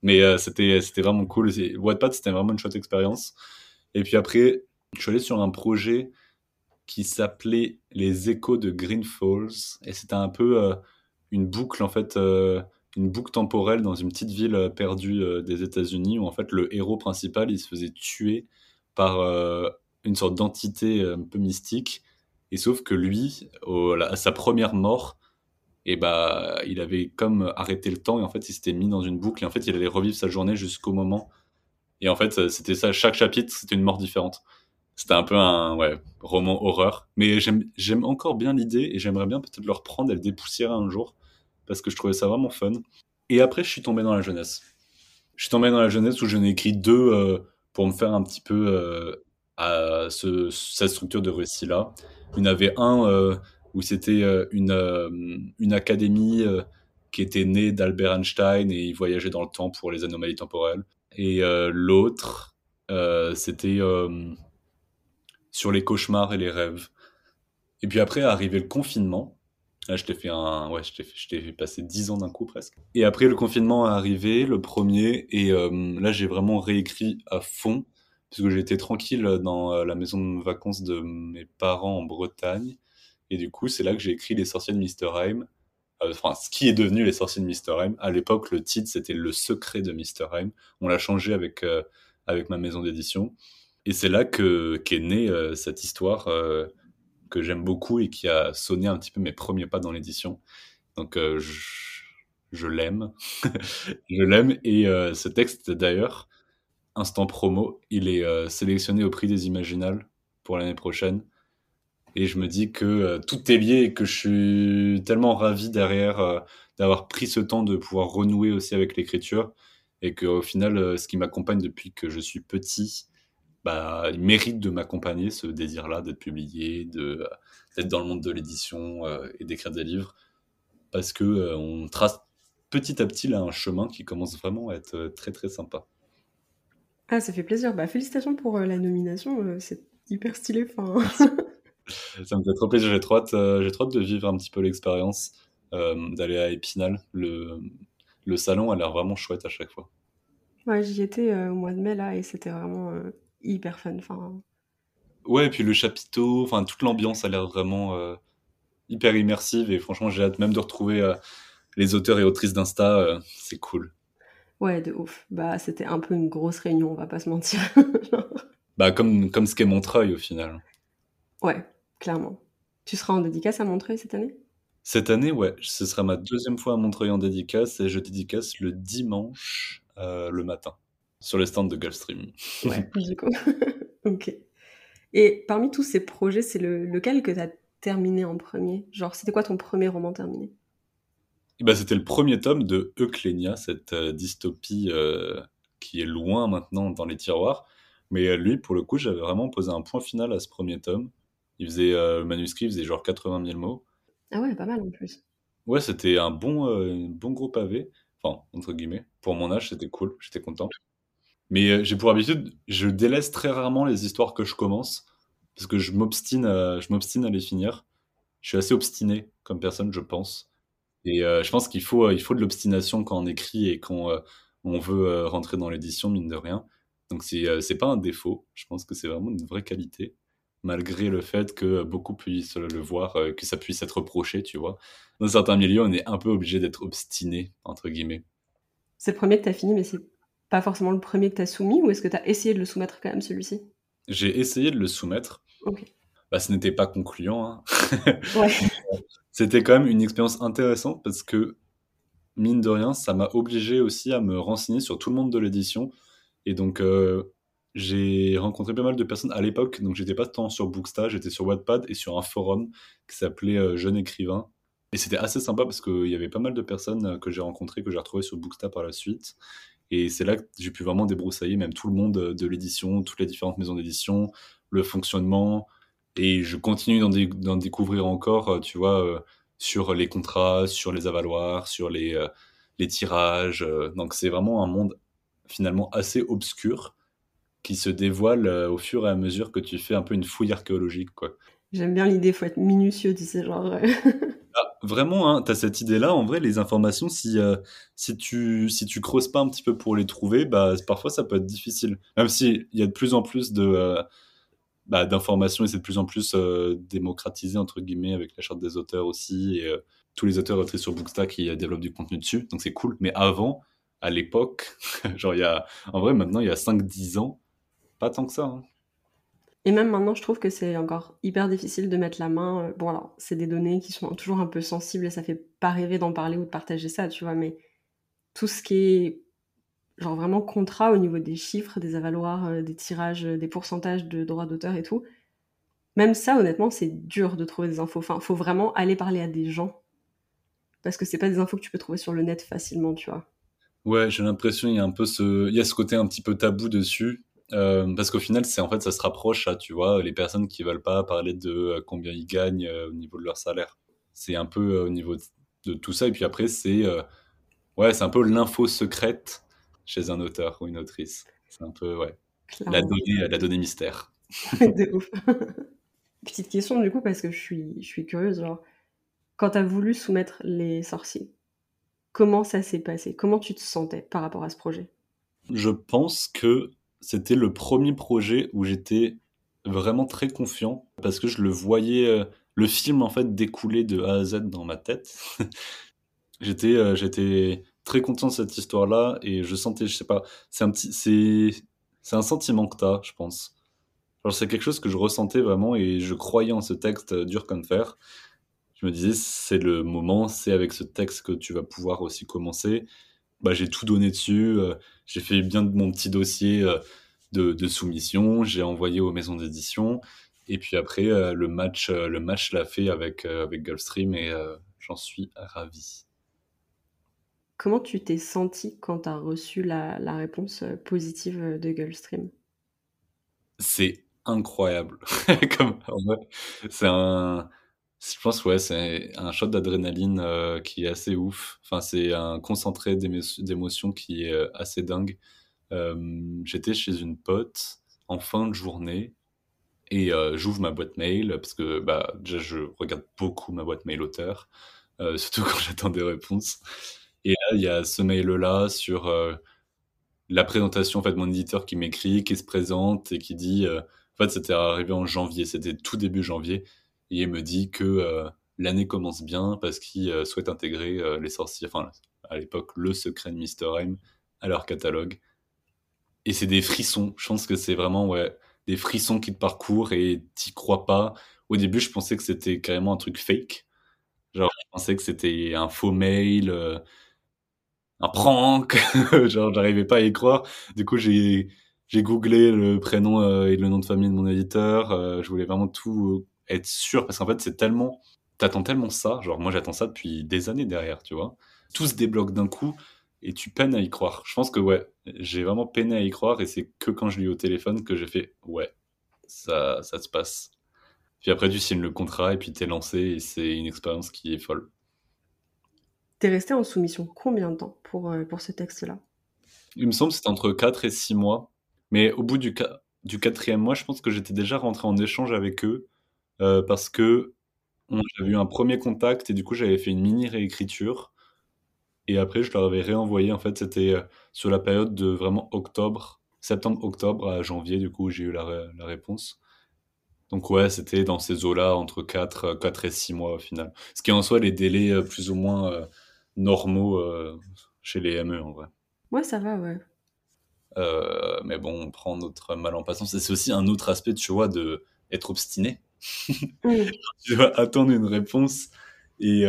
S2: mais c'était vraiment cool. Wattpad, c'était vraiment une chouette expérience. Et puis après, je suis allé sur un projet qui s'appelait Les Échos de Green Falls. Et c'était un peu une boucle, en fait une boucle temporelle dans une petite ville euh, perdue euh, des États-Unis où en fait le héros principal il se faisait tuer par euh, une sorte d'entité un peu mystique. Et sauf que lui à sa première mort et eh bah il avait comme arrêté le temps et en fait il s'était mis dans une boucle et en fait il allait revivre sa journée jusqu'au moment. Et en fait c'était ça chaque chapitre c'était une mort différente. C'était un peu un roman horreur. Mais j'aime encore bien l'idée et j'aimerais bien peut-être le reprendre et le dépoussiérer un jour parce que je trouvais ça vraiment fun. Et après, je suis tombé dans la jeunesse. Je suis tombé dans la jeunesse où j'en ai écrit deux euh, pour me faire un petit peu euh, à ce, cette structure de récit-là. Il y en avait un euh, où c'était une, une académie qui était née d'Albert Einstein et il voyageait dans le temps pour les anomalies temporelles. Et l'autre, c'était sur les cauchemars et les rêves. Et puis après, arrivé le confinement, Là, je t'ai fait un, ouais, je t'ai je t'ai passer 10 ans d'un coup presque. Et après, le confinement est arrivé, le premier, et euh, là, j'ai vraiment réécrit à fond, puisque j'étais tranquille dans euh, la maison de vacances de mes parents en Bretagne. Et du coup, c'est là que j'ai écrit Les sorciers de Misterheim. Euh, enfin, ce qui est devenu Les sorciers de Misterheim. À l'époque, le titre, c'était Le secret de Misterheim. On l'a changé avec, avec ma maison d'édition. Et c'est là que, qu'est née cette histoire que j'aime beaucoup et qui a sonné un petit peu mes premiers pas dans l'édition. Donc euh, je, l'aime, je l'aime. Et euh, ce texte d'ailleurs, instant promo, il est euh, sélectionné au prix des Imaginales pour l'année prochaine. Et je me dis que tout est lié et que je suis tellement ravi derrière d'avoir pris ce temps de pouvoir renouer aussi avec l'écriture et qu'au final, ce qui m'accompagne depuis que je suis petit, bah, il mérite de m'accompagner, ce désir-là d'être publié, de, d'être dans le monde de l'édition euh, et d'écrire des livres, parce que euh, on trace petit à petit là un chemin qui commence vraiment à être euh, très très sympa.
S1: Ah, ça fait plaisir. Bah, félicitations pour, la nomination, c'est hyper stylé, enfin
S2: Ça me fait trop plaisir, j'ai trop hâte, j'ai trop hâte de vivre un petit peu l'expérience, d'aller à Épinal. Le le salon a l'air vraiment chouette à chaque fois.
S1: Ouais, j'y étais, au mois de mai là et c'était vraiment, hyper fun, enfin
S2: Ouais et puis le chapiteau, enfin toute l'ambiance a l'air vraiment, hyper immersive et franchement j'ai hâte même de retrouver, les auteurs et autrices d'Insta, c'est cool.
S1: Ouais, de ouf. Bah, c'était un peu une grosse réunion, on va pas se mentir.
S2: Bah, comme comme ce qu'est Montreuil au final.
S1: Ouais, clairement. Tu seras en dédicace à Montreuil cette année?
S2: Cette année, ouais, ce sera ma deuxième fois à Montreuil en dédicace et je dédicace le dimanche, le matin, sur les stands de Gulfstream.
S1: Ouais, du coup. OK. Et parmi tous ces projets, c'est le lequel que tu as terminé en premier? Genre, c'était quoi ton premier roman terminé?
S2: Bah, c'était le premier tome de Euclénia, cette euh, dystopie euh, qui est loin maintenant dans les tiroirs. Mais euh, lui, pour le coup, j'avais vraiment posé un point final à ce premier tome. Il faisait, le manuscrit faisait genre 80 000 mots.
S1: Ah ouais, pas mal en plus.
S2: Ouais, c'était un bon, bon gros pavé. Enfin, entre guillemets. Pour mon âge, c'était cool, j'étais content. Mais j'ai pour habitude, je délaisse très rarement les histoires que je commence parce que je m'obstine, je m'obstine à les finir. Je suis assez obstiné comme personne, je pense. Et euh, je pense qu'il faut, euh, il faut de l'obstination quand on écrit et quand euh, on veut rentrer dans l'édition, mine de rien. Donc c'est c'est pas un défaut. Je pense que c'est vraiment une vraie qualité, malgré le fait que beaucoup puissent le voir, que ça puisse être reproché, tu vois. Dans certains milieux, on est un peu obligé d'être obstiné, entre guillemets.
S1: C'est le premier que tu as fini, mais c'est pas forcément le premier que tu as soumis, ou est-ce que tu as essayé de le soumettre quand même, celui-ci?
S2: J'ai essayé de le soumettre.
S1: Ok.
S2: Bah, ce n'était pas concluant. Hein.
S1: Ouais.
S2: C'était quand même une expérience intéressante parce que, mine de rien, ça m'a obligé aussi à me renseigner sur tout le monde de l'édition. Et donc, euh, j'ai rencontré pas mal de personnes à l'époque, donc j'étais pas tant sur Booksta, j'étais sur Wattpad et sur un forum qui s'appelait euh, Jeune Écrivain. Et c'était assez sympa parce qu'il y avait pas mal de personnes euh, que j'ai rencontrées, que j'ai retrouvées sur Booksta par la suite. Et c'est là que j'ai pu vraiment débroussailler même tout le monde de l'édition, toutes les différentes maisons d'édition, le fonctionnement, et je continue d'en, découvrir encore, euh, tu vois, euh, sur les contrats, sur les avaloirs, sur les, euh, les tirages. donc c'est vraiment un monde finalement assez obscur qui se dévoile au fur et à mesure que tu fais un peu une fouille archéologique, quoi.
S1: J'aime bien l'idée, faut être minutieux, tu sais, genre.
S2: Ah, vraiment, hein, tu as cette idée-là. En vrai, les informations, si, si, tu, si tu creuses pas un petit peu pour les trouver, bah, parfois ça peut être difficile. Même s'il y a de plus en plus de, bah, d'informations et c'est de plus en plus euh, démocratisé entre guillemets avec la charte des auteurs aussi et euh, tous les auteurs autrices sur Bookstack qui euh, développent du contenu dessus donc c'est cool mais avant à l'époque genre il y a en vrai maintenant il y a 5-10 ans pas tant que ça hein.
S1: Et même maintenant je trouve que c'est encore hyper difficile de mettre la main bon alors c'est des données qui sont toujours un peu sensibles et ça fait pas rêver d'en parler ou de partager ça tu vois mais tout ce qui est genre vraiment contrat au niveau des chiffres, des avaloirs, euh, des tirages, euh, des pourcentages de droits d'auteur et tout. Même ça, honnêtement, c'est dur de trouver des infos. Enfin, faut vraiment aller parler à des gens. Parce que c'est pas des infos que tu peux trouver sur le net facilement, tu vois.
S2: Ouais, j'ai l'impression qu'il y a un peu ce, il y a ce côté un petit peu tabou dessus. Euh, parce qu'au final, c'est en fait, ça se rapproche à, tu vois, les personnes qui veulent pas parler de combien ils gagnent au niveau de leur salaire. C'est un peu au niveau de, tout ça. Et puis après, c'est, ouais, c'est un peu l'info secrète chez un auteur ou une autrice. C'est un peu, ouais, la donnée, la donnée mystère.
S1: de ouf. Petite question du coup, parce que je suis, je suis curieuse. Genre, quand tu as voulu soumettre Les Sorciers, comment ça s'est passé? Comment tu te sentais par rapport à ce projet?
S2: Je pense que c'était le premier projet où j'étais vraiment très confiant parce que je le voyais, euh, le film en fait découler de A à Z dans ma tête. j'étais, euh, j'étais très content de cette histoire-là et je sentais, je sais pas, c'est un petit, c'est, c'est un sentiment que t'as, je pense. Genre, c'est quelque chose que je ressentais vraiment et je croyais en ce texte euh, dur comme fer. Je me disais, c'est le moment, c'est avec ce texte que tu vas pouvoir aussi commencer. Bah, j'ai tout donné dessus, j'ai fait bien de mon petit dossier de, de, soumission, j'ai envoyé aux maisons d'édition et puis après le match, le match l'a fait avec avec Gulfstream et j'en suis ravi.
S1: Comment tu t'es senti quand tu as reçu la, réponse euh, positive euh, de Gulfstream?
S2: C'est incroyable. c'est un. Je pense, ouais, c'est un shot d'adrénaline euh, qui est assez ouf. Enfin, c'est un concentré d'émotions qui est assez dingue. J'étais chez une pote en fin de journée et j'ouvre ma boîte mail parce que bah, déjà je regarde beaucoup ma boîte mail auteur, surtout quand j'attends des réponses. Et là, il y a ce mail-là sur la présentation, en fait, mon éditeur qui m'écrit, qui se présente et qui dit, en fait, c'était arrivé en janvier, c'était tout début janvier, et il me dit que l'année commence bien parce qu'il souhaite intégrer les sorciers, enfin, à l'époque, le secret de Mr. M à leur catalogue. Et c'est des frissons. Je pense que c'est vraiment, ouais, des frissons qui te parcourent et t'y crois pas. Au début, je pensais que c'était carrément un truc fake. Genre, je pensais que c'était un faux mail, euh, un prank. Genre, j'arrivais pas à y croire. Du coup, j'ai j'ai googlé le prénom euh, et le nom de famille de mon éditeur. Euh, je voulais vraiment tout être sûr parce qu'en fait, c'est tellement, t'attends tellement ça. Genre, moi, j'attends ça depuis des années derrière, tu vois. Tout se débloque d'un coup et tu peines à y croire. Je pense que ouais, j'ai vraiment peiné à y croire et c'est que quand je l'ai eu au téléphone que j'ai fait ouais, ça, ça se passe. Puis après, tu signes le contrat et puis t'es lancé et c'est une expérience qui est folle.
S1: T'es resté en soumission combien de temps pour, euh, pour ce texte-là?
S2: Il me semble que c'était entre 4 et 6 mois. Mais au bout du, du quatrième mois, je pense que j'étais déjà rentré en échange avec eux euh, parce que j'avais eu un premier contact et du coup j'avais fait une mini réécriture et après, je leur avais réenvoyé. En fait, c'était euh, sur la période de vraiment octobre, septembre-octobre à janvier, du coup, j'ai eu la, la, réponse. Donc, ouais, c'était dans ces eaux-là, entre 4, 4 euh, et 6 mois au final. Ce qui en soit les délais euh, plus ou moins normaux chez les ME en vrai.
S1: Ouais, ça va, ouais.
S2: mais bon, on prend notre mal en patience. Et c'est aussi un autre aspect, tu vois, de être obstiné. tu vas attendre une réponse et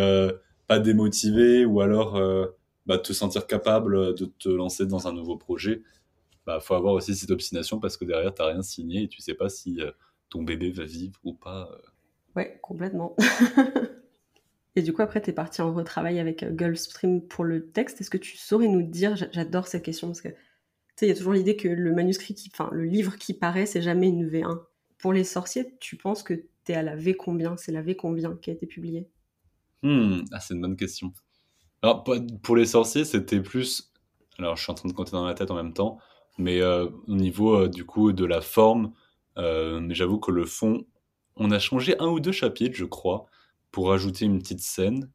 S2: pas démotivé ou alors euh, bah, te sentir capable de te lancer dans un nouveau projet, bah faut avoir aussi cette obstination parce que derrière t'as rien signé et tu sais pas si euh, ton bébé va vivre ou pas. Euh.
S1: Complètement. et du coup après tu es parti en retravail avec Gulfstream pour le texte. Est-ce que tu saurais nous dire, j'adore cette question parce que tu il y a toujours l'idée que le manuscrit qui, enfin le livre qui paraît c'est jamais une V1. Pour les sorciers, tu penses que tu es à la V combien? C'est la V combien qui a été publiée?
S2: Hmm, ah, c'est une bonne question. Alors, pour les sorciers, c'était plus. Alors, je suis en train de compter dans ma tête en même temps, mais euh, au niveau euh, du coup de la forme, euh, j'avoue que le fond, on a changé un ou deux chapitres, je crois, pour ajouter une petite scène.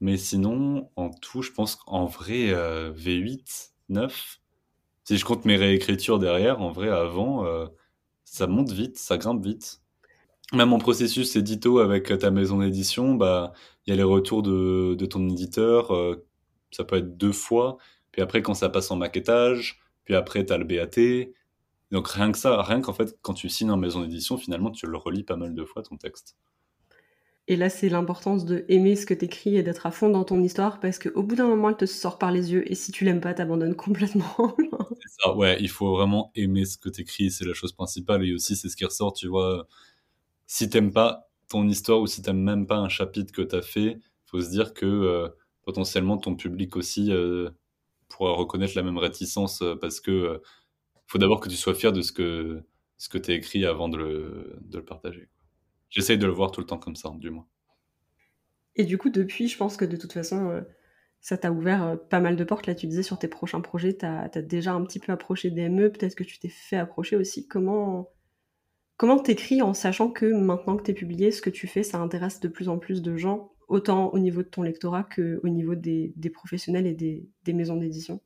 S2: Mais sinon, en tout, je pense qu'en vrai, V8, 9. Si je compte mes réécritures derrière, en vrai, avant, ça monte vite, ça grimpe vite même en processus édito avec ta maison d'édition, bah il y a les retours de, de ton éditeur, euh, ça peut être deux fois, puis après quand ça passe en maquettage, puis après tu as le BAT. Donc rien que ça, rien qu'en fait quand tu signes en maison d'édition, finalement tu le relis pas mal de fois ton texte.
S1: Et là, c'est l'importance de aimer ce que tu écris et d'être à fond dans ton histoire parce qu'au bout d'un moment, elle te sort par les yeux et si tu l'aimes pas, t'abandonnes complètement.
S2: c'est ça, ouais, il faut vraiment aimer ce que tu écris, c'est la chose principale et aussi c'est ce qui ressort, tu vois si t'aimes pas ton histoire ou si t'aimes même pas un chapitre que t'as fait, faut se dire que euh, potentiellement ton public aussi euh, pourra reconnaître la même réticence euh, parce que faut d'abord que tu sois fier de ce que ce que écrit avant de le, de le partager. J'essaye de le voir tout le temps comme ça, du moins.
S1: Et du coup, depuis, je pense que de toute façon, ça t'a ouvert pas mal de portes. Là, tu disais sur tes prochains projets, tu as, déjà un petit peu approché des ME, peut-être que tu t'es fait approcher aussi. Comment, Comment t'écris en sachant que maintenant que t'es publié, ce que tu fais, ça intéresse de plus en plus de gens, autant au niveau de ton lectorat qu'au niveau des, professionnels et des, maisons d'édition?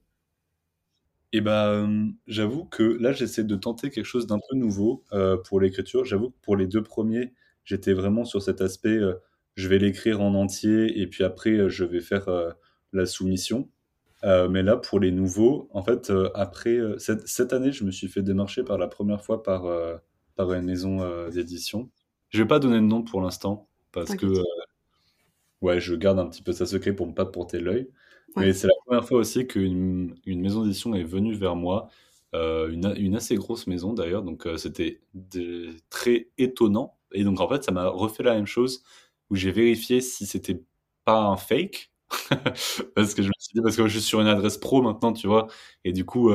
S2: Eh ben, j'avoue que là, j'essaie de tenter quelque chose d'un peu nouveau euh, pour l'écriture. J'avoue que pour les deux premiers, j'étais vraiment sur cet aspect, euh, je vais l'écrire en entier et puis après, euh, je vais faire la soumission. mais là, pour les nouveaux, en fait, après cette, cette, année, je me suis fait démarcher par la première fois par par une maison euh, d'édition. Je vais pas donner de nom pour l'instant parce que euh, ouais, je garde un petit peu ça secret pour ne pas porter l'œil. Mais c'est la première fois aussi qu'une une maison d'édition est venue vers moi, euh, une, une, assez grosse maison d'ailleurs, donc c'était très étonnant. Et donc en fait, ça m'a refait la même chose où j'ai vérifié si c'était pas un fake. parce que je me suis dit, parce que je suis sur une adresse pro maintenant, tu vois, et du coup,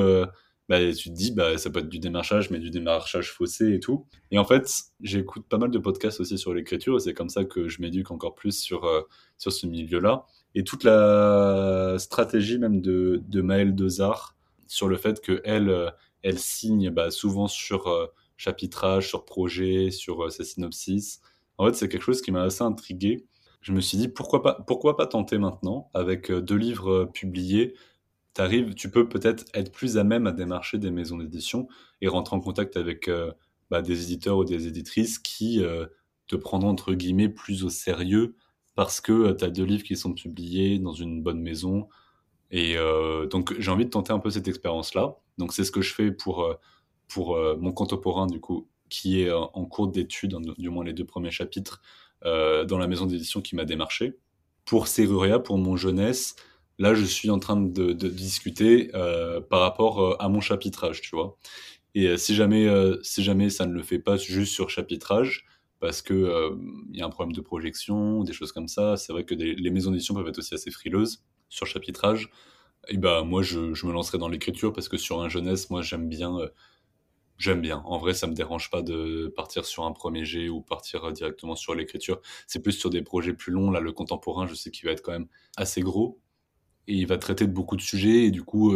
S2: bah, tu te dis, bah, ça peut être du démarchage, mais du démarchage faussé et tout. Et en fait, j'écoute pas mal de podcasts aussi sur l'écriture, c'est comme ça que je m'éduque encore plus sur, euh, sur ce milieu-là. Et toute la stratégie même de, de Maël Dezard, sur le fait que elle, elle signe bah, souvent sur chapitrage, sur projet, sur ses synopsis. En fait, c'est quelque chose qui m'a assez intrigué. Je me suis dit pourquoi pas, pourquoi pas tenter maintenant avec deux livres publiés T'arrives, tu peux peut-être être plus à même à démarcher des maisons d'édition et rentrer en contact avec bah, des éditeurs ou des éditrices qui te prendront entre guillemets plus au sérieux parce que tu as deux livres qui sont publiés dans une bonne maison. Et donc j'ai envie de tenter un peu cette expérience-là. Donc c'est ce que je fais pour, pour mon contemporain, du coup, qui est en cours d'étude, du moins les deux premiers chapitres, dans la maison d'édition qui m'a démarché. Pour Serruria, pour mon jeunesse, là je suis en train de, discuter par rapport à mon chapitrage, tu vois. Et si jamais, si jamais ça ne le fait pas juste sur chapitrage, parce que il y a un problème de projection, des choses comme ça. C'est vrai que les maisons d'édition peuvent être aussi assez frileuses sur chapitrage. Et bah moi je, je me lancerai dans l'écriture parce que sur un jeunesse, moi j'aime bien, j'aime bien. En vrai, ça me dérange pas de partir sur un premier jet ou partir directement sur l'écriture. C'est plus sur des projets plus longs. Là, le contemporain, je sais qu'il va être quand même assez gros et il va traiter de beaucoup de sujets et du coup,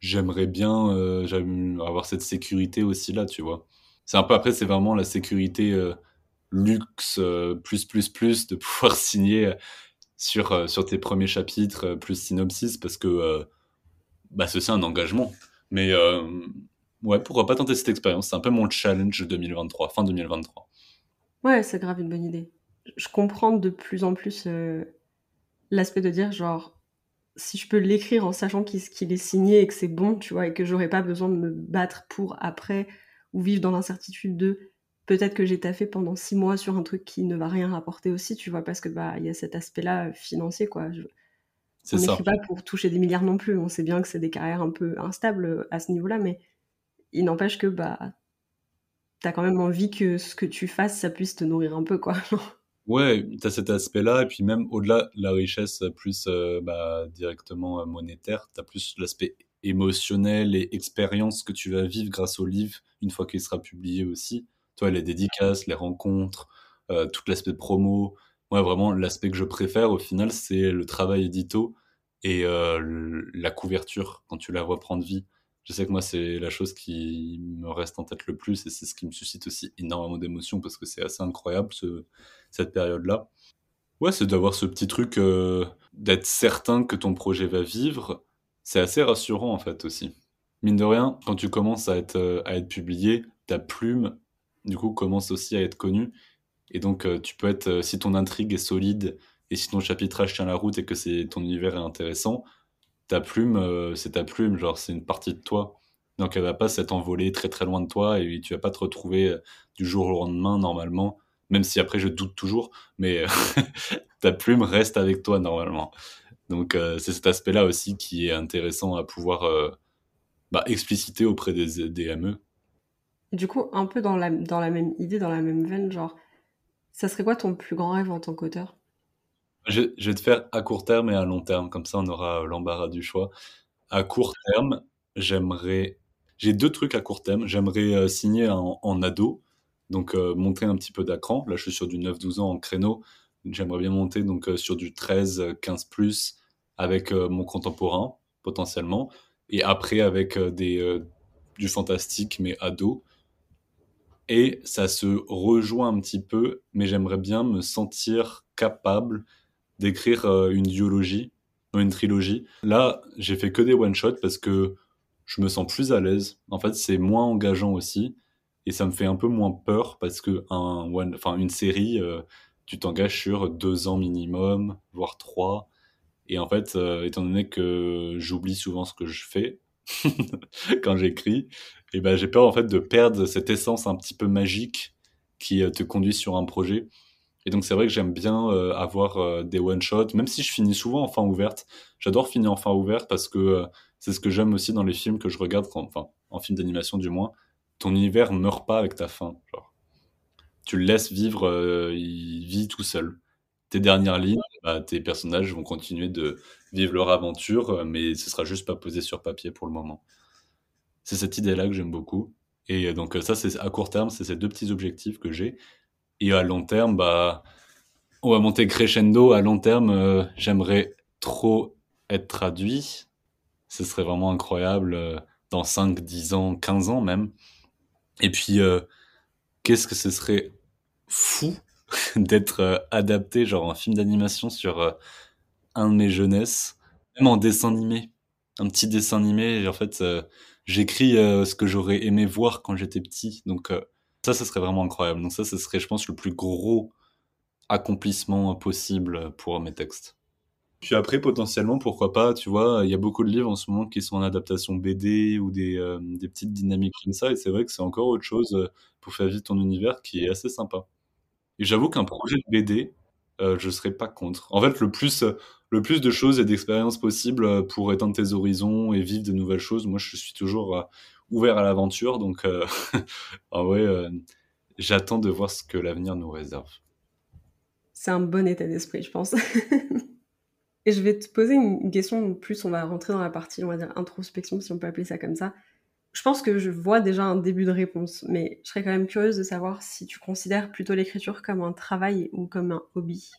S2: j'aimerais bien avoir cette sécurité aussi là, tu vois. C'est un peu après, c'est vraiment la sécurité euh, luxe euh, plus plus plus de pouvoir signer euh, sur sur tes premiers chapitres plus synopsis parce que bah c'est un engagement. Mais ouais, pourquoi pas tenter cette expérience? C'est un peu mon challenge 2023, fin 2023.
S1: Ouais, c'est grave une bonne idée. Je comprends de plus en plus l'aspect de dire genre si je peux l'écrire en sachant qu'il est signé et que c'est bon, tu vois, et que j'aurais pas besoin de me battre pour après ou vivre dans l'incertitude de peut-être que j'ai taffé pendant six mois sur un truc qui ne va rien rapporter aussi, tu vois, parce que bah il y a cet aspect-là financier, quoi. Je... On n'écrit pas pour toucher des milliards non plus. On sait bien que c'est des carrières un peu instables euh, à ce niveau-là, mais il n'empêche que bah t'as quand même envie que ce que tu fasses, ça puisse te nourrir un peu, quoi.
S2: ouais, t'as cet aspect-là, et puis même au-delà de la richesse plus euh, bah, directement monétaire, t'as plus l'aspect émotionnel et expérience que tu vas vivre grâce au livre une fois qu'il sera publié aussi. Toi, les dédicaces, les rencontres, euh, tout l'aspect promo. Moi, vraiment, l'aspect que je préfère au final, c'est le travail édito et euh, la couverture quand tu la vois prendre vie. Je sais que moi, c'est la chose qui me reste en tête le plus et c'est ce qui me suscite aussi énormément d'émotions parce que c'est assez incroyable ce, cette période-là. Ouais, c'est d'avoir ce petit truc euh, d'être certain que ton projet va vivre c'est assez rassurant en fait aussi. Mine de rien, quand tu commences à être, euh, à être publié, ta plume, du coup, commence aussi à être connue. Et donc, euh, tu peux être, si ton intrigue est solide et si ton chapitrage tient la route et que c'est ton univers est intéressant, ta plume, c'est ta plume, genre c'est une partie de toi. Donc, elle va pas s'être envolée très très loin de toi et tu vas pas te retrouver du jour au lendemain normalement, même si après je doute toujours, mais ta plume reste avec toi normalement. Donc euh, c'est cet aspect-là aussi qui est intéressant à pouvoir euh, bah, expliciter auprès des, DME.
S1: Du coup, un peu dans la, dans la même idée, dans la même veine, genre, ça serait quoi ton plus grand rêve en tant qu'auteur?
S2: Je, vais te faire à court terme et à long terme, comme ça on aura l'embarras du choix. À court terme, j'aimerais... J'ai deux trucs à court terme. J'aimerais euh, signer en, ado, donc monter un petit peu d'écran. Là, je suis sur du 9-12 ans en créneau. J'aimerais bien monter donc sur du 13-15 plus avec euh, mon contemporain, potentiellement, et après avec euh, des, euh, du fantastique, mais ado. Et ça se rejoint un petit peu, mais j'aimerais bien me sentir capable d'écrire une duologie, une trilogie. Là, j'ai fait que des one-shots parce que je me sens plus à l'aise. En fait, c'est moins engageant aussi. Et ça me fait un peu moins peur parce que un one, enfin, une série, tu t'engages sur deux ans minimum, voire trois. Et en fait, euh, étant donné que j'oublie souvent ce que je fais quand j'écris, et ben j'ai peur en fait de perdre cette essence un petit peu magique qui euh, te conduit sur un projet. Et donc c'est vrai que j'aime bien euh, avoir des one shots, même si je finis souvent en fin ouverte. J'adore finir en fin ouverte parce que c'est ce que j'aime aussi dans les films que je regarde, enfin en film d'animation du moins. Ton univers meurt pas avec ta fin. Tu le laisses vivre, il vit tout seul tes dernières lignes, bah, tes personnages vont continuer de vivre leur aventure, euh, mais ce sera juste pas posé sur papier pour le moment. C'est cette idée-là que j'aime beaucoup. Et euh, donc euh, ça, c'est à court terme, c'est ces deux petits objectifs que j'ai. Et à long terme, bah, on va monter crescendo. À long terme, j'aimerais trop être traduit. Ce serait vraiment incroyable dans 5, 10 ans, 15 ans même. Et puis, qu'est-ce que ce serait fou d'être adapté, genre un film d'animation sur un de mes jeunesses, même en dessin animé. Un petit dessin animé, en fait, j'écris ce que j'aurais aimé voir quand j'étais petit. Donc, ça, ce serait vraiment incroyable. Donc ça, ce serait, je pense, le plus gros accomplissement possible pour mes textes. Puis après, potentiellement, pourquoi pas, tu vois, il y a beaucoup de livres en ce moment qui sont en adaptation BD ou des, euh, des petites dynamiques comme ça, et c'est vrai que c'est encore autre chose euh, pour faire vivre ton univers qui est assez sympa. Et j'avoue qu'un projet de BD, euh, je serais pas contre. En fait, le plus, le plus de choses et d'expériences possibles pour étendre tes horizons et vivre de nouvelles choses, moi, je suis toujours ouvert à l'aventure, donc en vrai, j'attends de voir ce que l'avenir nous réserve.
S1: C'est un bon état d'esprit, je pense. Et je vais te poser une question, plus on va rentrer dans la partie, on va dire introspection, si on peut appeler ça comme ça. Je pense que je vois déjà un début de réponse, mais je serais quand même curieuse de savoir si tu considères plutôt l'écriture comme un travail ou comme un hobby.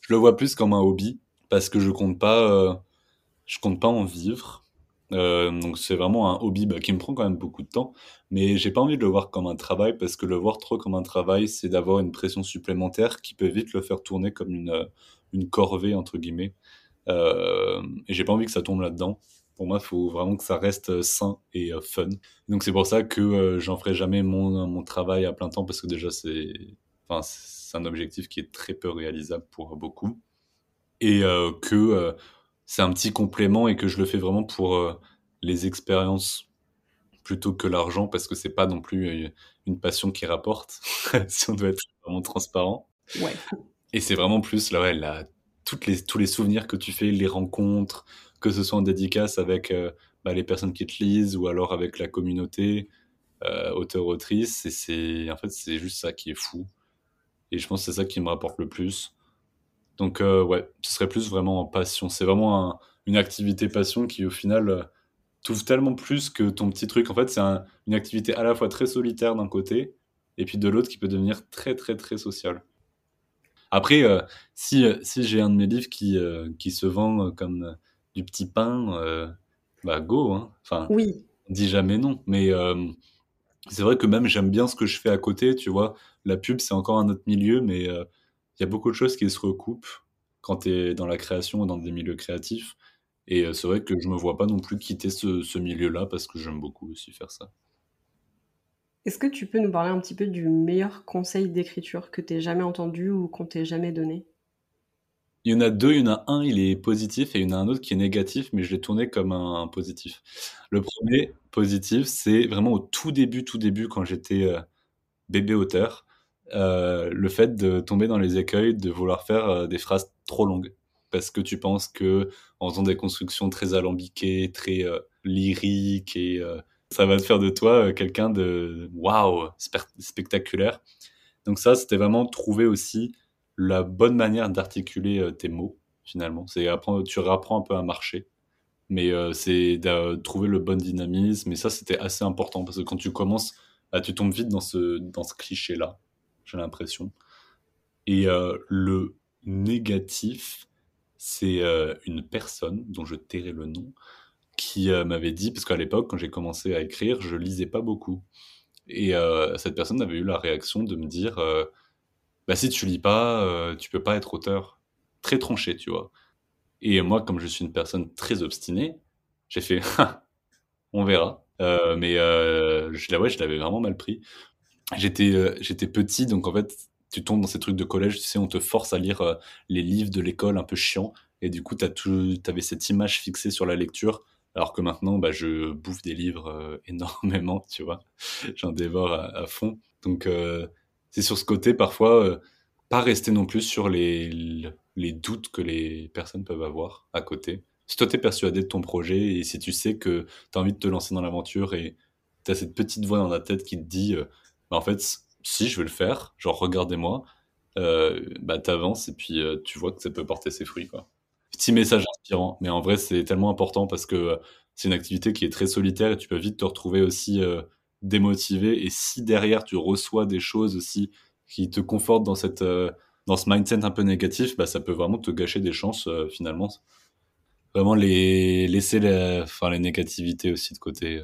S2: Je le vois plus comme un hobby, parce que je compte pas, euh, je compte pas en vivre. Euh, donc c'est vraiment un hobby bah, qui me prend quand même beaucoup de temps, mais j'ai pas envie de le voir comme un travail parce que le voir trop comme un travail, c'est d'avoir une pression supplémentaire qui peut vite le faire tourner comme une une corvée entre guillemets. Euh, et j'ai pas envie que ça tombe là-dedans. Pour moi, il faut vraiment que ça reste sain et euh, fun. Donc c'est pour ça que euh, j'en ferai jamais mon, mon travail à plein temps parce que déjà c'est, enfin, c'est un objectif qui est très peu réalisable pour beaucoup et que c'est un petit complément et que je le fais vraiment pour les expériences plutôt que l'argent parce que c'est pas non plus une passion qui rapporte si on doit être vraiment transparent.
S1: Ouais.
S2: Et c'est vraiment plus là, ouais, toutes les, tous les souvenirs que tu fais, les rencontres, que ce soit en dédicace avec euh, bah, les personnes qui te lisent ou alors avec la communauté, euh, auteur-autrice. Et c'est, en fait, c'est juste ça qui est fou. Et je pense que c'est ça qui me rapporte le plus. Donc, euh, ouais, ce serait plus vraiment en passion. C'est vraiment une activité passion qui, au final, euh, t'ouvre tellement plus que ton petit truc. En fait, c'est une activité à la fois très solitaire d'un côté, et puis de l'autre qui peut devenir très, très, très sociale. Après, euh, si, euh, si j'ai un de mes livres qui, qui se vend comme du petit pain, bah go. Hein. Enfin,
S1: oui.
S2: on dit jamais non. Mais c'est vrai que même j'aime bien ce que je fais à côté, tu vois. La pub, c'est encore un autre milieu, mais il y a beaucoup de choses qui se recoupent quand tu es dans la création et dans des milieux créatifs. Et c'est vrai que je me vois pas non plus quitter ce, ce milieu-là parce que j'aime beaucoup aussi faire ça.
S1: Est-ce que tu peux nous parler un petit peu du meilleur conseil d'écriture que tu aies jamais entendu ou qu'on t'ait jamais donné?
S2: Il y en a deux, il y en a un, il est positif et il y en a un autre qui est négatif, mais je l'ai tourné comme un, positif. Le premier positif, c'est vraiment au tout début, tout début, quand j'étais euh, bébé auteur, euh, le fait de tomber dans les écueils, de vouloir faire euh, des phrases trop longues. Parce que tu penses que en faisant des constructions très alambiquées, très lyriques et ça va te faire de toi euh, quelqu'un de waouh, spectaculaire. Donc ça, c'était vraiment trouver aussi la bonne manière d'articuler euh, tes mots finalement. C'est tu réapprends un peu à marcher, mais euh, c'est de trouver le bon dynamisme. Et ça, c'était assez important parce que quand tu commences, bah, tu tombes vite dans ce dans ce cliché là. J'ai l'impression. Et le négatif, c'est une personne dont je tairai le nom qui euh, m'avait dit, parce qu'à l'époque, quand j'ai commencé à écrire, je lisais pas beaucoup. Et euh, cette personne avait eu la réaction de me dire euh, bah, si tu lis pas, tu peux pas être auteur. Très tranché, tu vois. Et moi, comme je suis une personne très obstinée, j'ai fait on verra. mais je, je l'avais vraiment mal pris. J'étais j'étais petit, donc en fait, tu tombes dans ces trucs de collège, tu sais, on te force à lire les livres de l'école un peu chiants. Et du coup, tu avais cette image fixée sur la lecture alors que maintenant, bah, je bouffe des livres euh, énormément, tu vois. J'en dévore à, fond. Donc, euh, c'est sur ce côté, parfois, euh, pas rester non plus sur les, les doutes que les personnes peuvent avoir à côté. Si toi, tu es persuadé de ton projet et si tu sais que tu as envie de te lancer dans l'aventure et tu as cette petite voix dans la tête qui te dit, bah, en fait, si je veux le faire, genre, regardez-moi, bah, t'avances et puis tu vois que ça peut porter ses fruits, quoi petit message inspirant. Mais en vrai, c'est tellement important parce que euh, c'est une activité qui est très solitaire et tu peux vite te retrouver aussi euh, démotivé. Et si derrière tu reçois des choses aussi qui te confortent dans cette euh, dans ce mindset un peu négatif, bah, ça peut vraiment te gâcher des chances finalement. vraiment les laisser la, enfin, les négativités aussi de côté.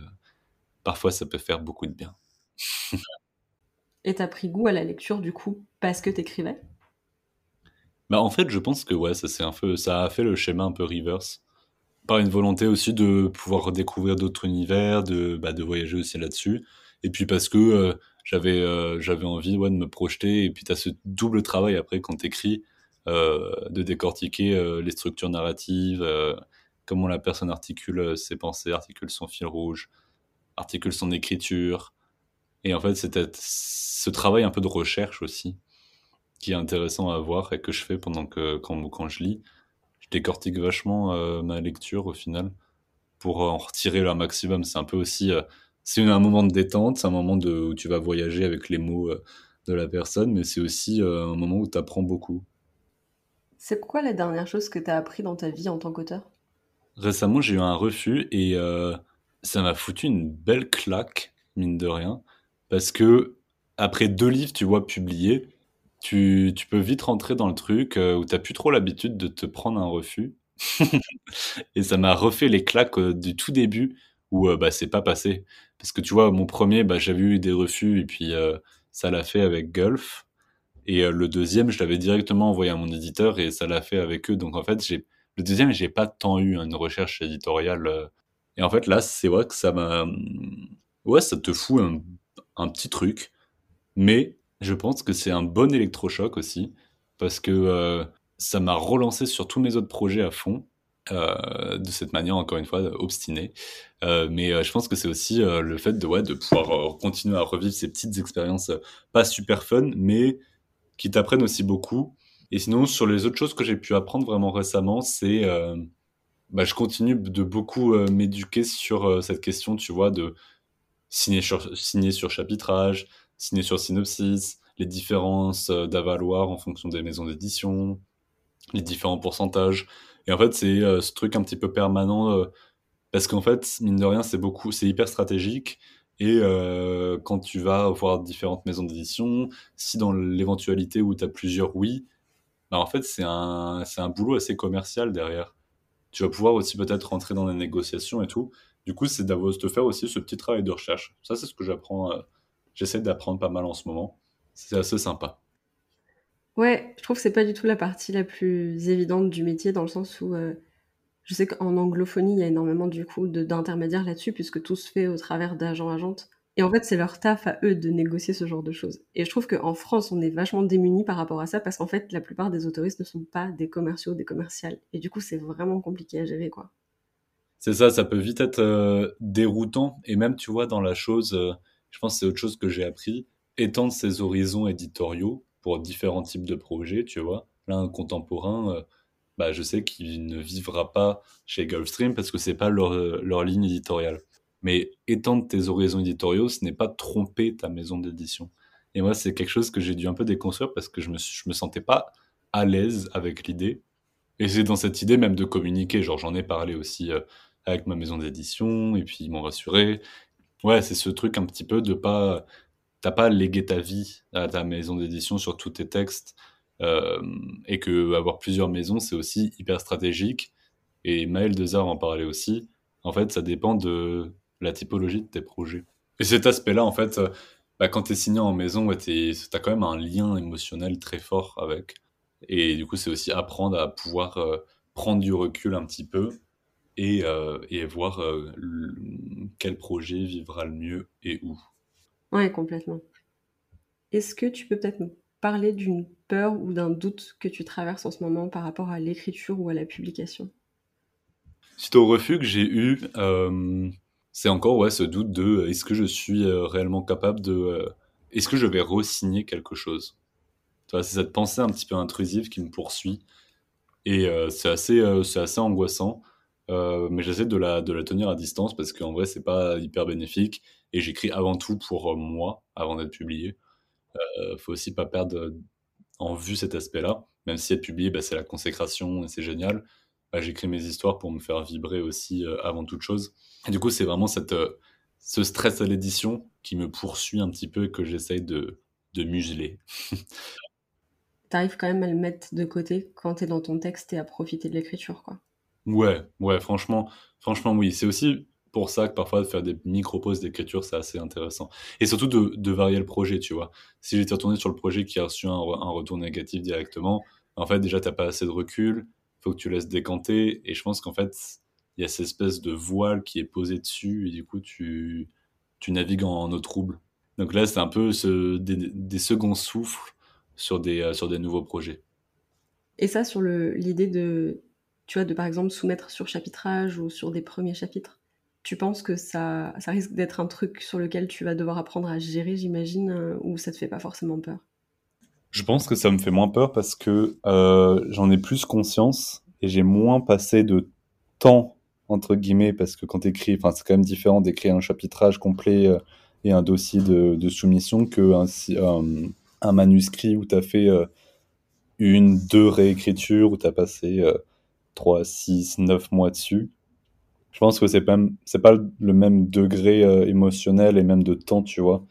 S2: Parfois, ça peut faire beaucoup de bien.
S1: Et t'as pris goût à la lecture du coup parce que t'écrivais?
S2: Bah en fait, je pense que ouais, ça c'est un peu, ça a fait le schéma un peu reverse par une volonté aussi de pouvoir redécouvrir d'autres univers, de, bah, de voyager aussi là-dessus. Et puis parce que euh, j'avais euh, j'avais envie ouais, de me projeter. Et puis tu as ce double travail après quand tu écris, euh, de décortiquer les structures narratives, comment la personne articule ses pensées, articule son fil rouge, articule son écriture. Et en fait, c'était ce travail un peu de recherche aussi qui est intéressant à voir et que je fais pendant que quand, quand je lis je décortique vachement euh, ma lecture au final pour en retirer le maximum. C'est un peu aussi, euh, c'est un moment de détente, c'est un moment de, où tu vas voyager avec les mots euh, de la personne, mais c'est aussi un moment où tu apprends beaucoup.
S1: C'est quoi la dernière chose que tu as appris dans ta vie en tant qu'auteur?
S2: Récemment, j'ai eu un refus et ça m'a foutu une belle claque, mine de rien, parce que après deux livres, tu vois, publiés, tu, peux vite rentrer dans le truc euh, où tu plus trop l'habitude de te prendre un refus. et ça m'a refait les claques euh, du tout début où euh, bah, c'est pas passé. Parce que tu vois, mon premier, bah, j'avais eu des refus et puis ça l'a fait avec Gulf. Et le deuxième, je l'avais directement envoyé à mon éditeur et ça l'a fait avec eux. Donc en fait, j'ai le deuxième, j'ai pas tant eu une recherche éditoriale. Et en fait, là, c'est vrai que ça m'a. Ouais, ça te fout un, un petit truc. Mais je pense que c'est un bon électrochoc aussi, parce que euh, ça m'a relancé sur tous mes autres projets à fond. Euh, de cette manière, encore une fois, obstinée. Euh, mais je pense que c'est aussi le fait de, ouais, de pouvoir continuer à revivre ces petites expériences pas super fun, mais qui t'apprennent aussi beaucoup. Et sinon, sur les autres choses que j'ai pu apprendre vraiment récemment, c'est bah, je continue de beaucoup m'éduquer sur cette question, tu vois, de signer sur, chapitrage, signer sur synopsis, les différences euh, d'avaloir en fonction des maisons d'édition, les différents pourcentages. Et en fait, c'est euh, ce truc un petit peu permanent euh, parce qu'en fait, mine de rien, c'est beaucoup, c'est hyper stratégique. Et quand tu vas voir différentes maisons d'édition, si dans l'éventualité où tu as plusieurs oui, bah en fait, c'est un, c'est un boulot assez commercial derrière. Tu vas pouvoir aussi peut-être rentrer dans des négociations et tout. Du coup, c'est d'avoir de faire aussi ce petit travail de recherche. Ça, c'est ce que j'apprends j'essaie d'apprendre pas mal en ce moment. C'est assez sympa.
S1: Ouais, je trouve que c'est pas du tout la partie la plus évidente du métier dans le sens où euh, je sais qu'en anglophonie, il y a énormément du coup d'intermédiaires là-dessus puisque tout se fait au travers d'agents-agentes. Et en fait, c'est leur taf à eux de négocier ce genre de choses. Et je trouve qu'en France, on est vachement démunis par rapport à ça parce qu'en fait, la plupart des autoristes ne sont pas des commerciaux, des commerciales. Et du coup, c'est vraiment compliqué à gérer, quoi.
S2: C'est ça, ça peut vite être euh, déroutant. Et même, tu vois, dans la chose, euh, je pense que c'est autre chose que j'ai appris. Étendre ses horizons éditoriaux pour différents types de projets, tu vois. Là, un contemporain, euh, bah, je sais qu'il ne vivra pas chez Gulfstream parce que c'est pas leur, leur ligne éditoriale. Mais étendre tes horizons éditoriaux, ce n'est pas tromper ta maison d'édition. Et moi, c'est quelque chose que j'ai dû un peu déconstruire parce que je me, me sentais pas à l'aise avec l'idée. Et c'est dans cette idée même de communiquer. Genre, j'en ai parlé aussi avec ma maison d'édition, et puis ils m'ont rassuré. Ouais, c'est ce truc un petit peu de pas. T'as pas légué ta vie à ta maison d'édition sur tous tes textes. Euh, et que avoir plusieurs maisons, c'est aussi hyper stratégique. Et Maël Dezard en parlait aussi. En fait, ça dépend de la typologie de tes projets. Et cet aspect-là, en fait, bah, quand tu es signé en maison, ouais, tu quand même un lien émotionnel très fort avec. Et du coup, c'est aussi apprendre à pouvoir euh, prendre du recul un petit peu et, euh, et voir euh, quel projet vivra le mieux et où.
S1: Ouais, complètement. Est-ce que tu peux peut-être nous parler d'une peur ou d'un doute que tu traverses en ce moment par rapport à l'écriture ou à la publication?
S2: Suite au refus que j'ai eu, euh, c'est encore ouais, ce doute de est-ce que je suis réellement capable de. est-ce que je vais re-signer quelque chose? C'est cette pensée un petit peu intrusive qui me poursuit. Et c'est assez, c'est assez angoissant. Euh, mais j'essaie de la, tenir à distance parce qu'en vrai, c'est pas hyper bénéfique. Et j'écris avant tout pour euh, moi, avant d'être publié. Euh, faut aussi pas perdre en vue cet aspect-là. Même si être publié, bah, c'est la consécration et c'est génial. Bah, j'écris mes histoires pour me faire vibrer aussi euh, avant toute chose. Du coup, c'est vraiment ce stress à l'édition qui me poursuit un petit peu et que j'essaye de, de museler.
S1: T'arrives quand même à le mettre de côté quand t'es dans ton texte et à profiter de l'écriture, quoi.
S2: Ouais, ouais, franchement, franchement, oui. C'est aussi pour ça que parfois de faire des micro-pauses d'écriture, c'est assez intéressant. Et surtout de, varier le projet, tu vois. Si j'étais retourné sur le projet qui a reçu un, retour négatif directement, en fait, déjà, t'as pas assez de recul, faut que tu laisses décanter. Et je pense qu'en fait, il y a cette espèce de voile qui est posé dessus, et du coup, tu, navigues en, eau trouble. Donc là, c'est un peu des, seconds souffles euh, sur des nouveaux projets.
S1: Et ça, sur l'idée de, tu vois, de par exemple soumettre sur chapitrage ou sur des premiers chapitres, tu penses que ça, ça risque d'être un truc sur lequel tu vas devoir apprendre à gérer, j'imagine, euh, ou ça te fait pas forcément peur?
S2: Je pense que ça me fait moins peur parce que euh, j'en ai plus conscience et j'ai moins passé de temps, entre guillemets, parce que quand tu écris, c'est quand même différent d'écrire un chapitrage complet euh, et un dossier de, soumission qu'un un, un manuscrit où tu as fait une, deux réécritures, où tu as passé 3, 6, 9 mois dessus. Je pense que c'est pas, c'est pas le même degré euh, émotionnel et même de temps, tu vois.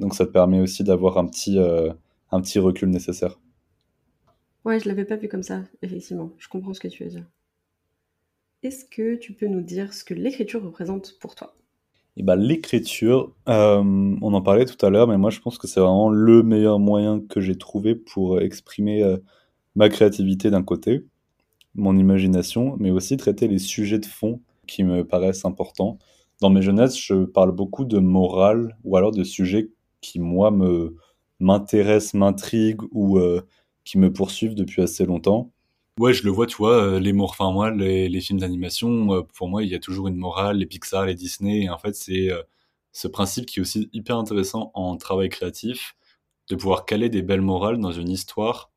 S2: Donc ça te permet aussi d'avoir un petit, euh, un petit recul nécessaire.
S1: Ouais, je l'avais pas vu comme ça, effectivement. Je comprends ce que tu veux dire. Est-ce que tu peux nous dire ce que l'écriture représente pour toi?
S2: Et bah, L'écriture, euh, on en parlait tout à l'heure, mais moi je pense que c'est vraiment le meilleur moyen que j'ai trouvé pour exprimer ma créativité d'un côté, mon imagination, mais aussi traiter les sujets de fond qui me paraissent importants. Dans mes jeunesses, je parle beaucoup de morale ou alors de sujets qui, moi, me m'intéressent, m'intriguent ou euh, qui me poursuivent depuis assez longtemps. Ouais, je le vois, tu vois, euh, les enfin moi, les, les films d'animation, euh, pour moi, il y a toujours une morale, les Pixar, les Disney, et en fait, c'est ce principe qui est aussi hyper intéressant en travail créatif, de pouvoir caler des belles morales dans une histoire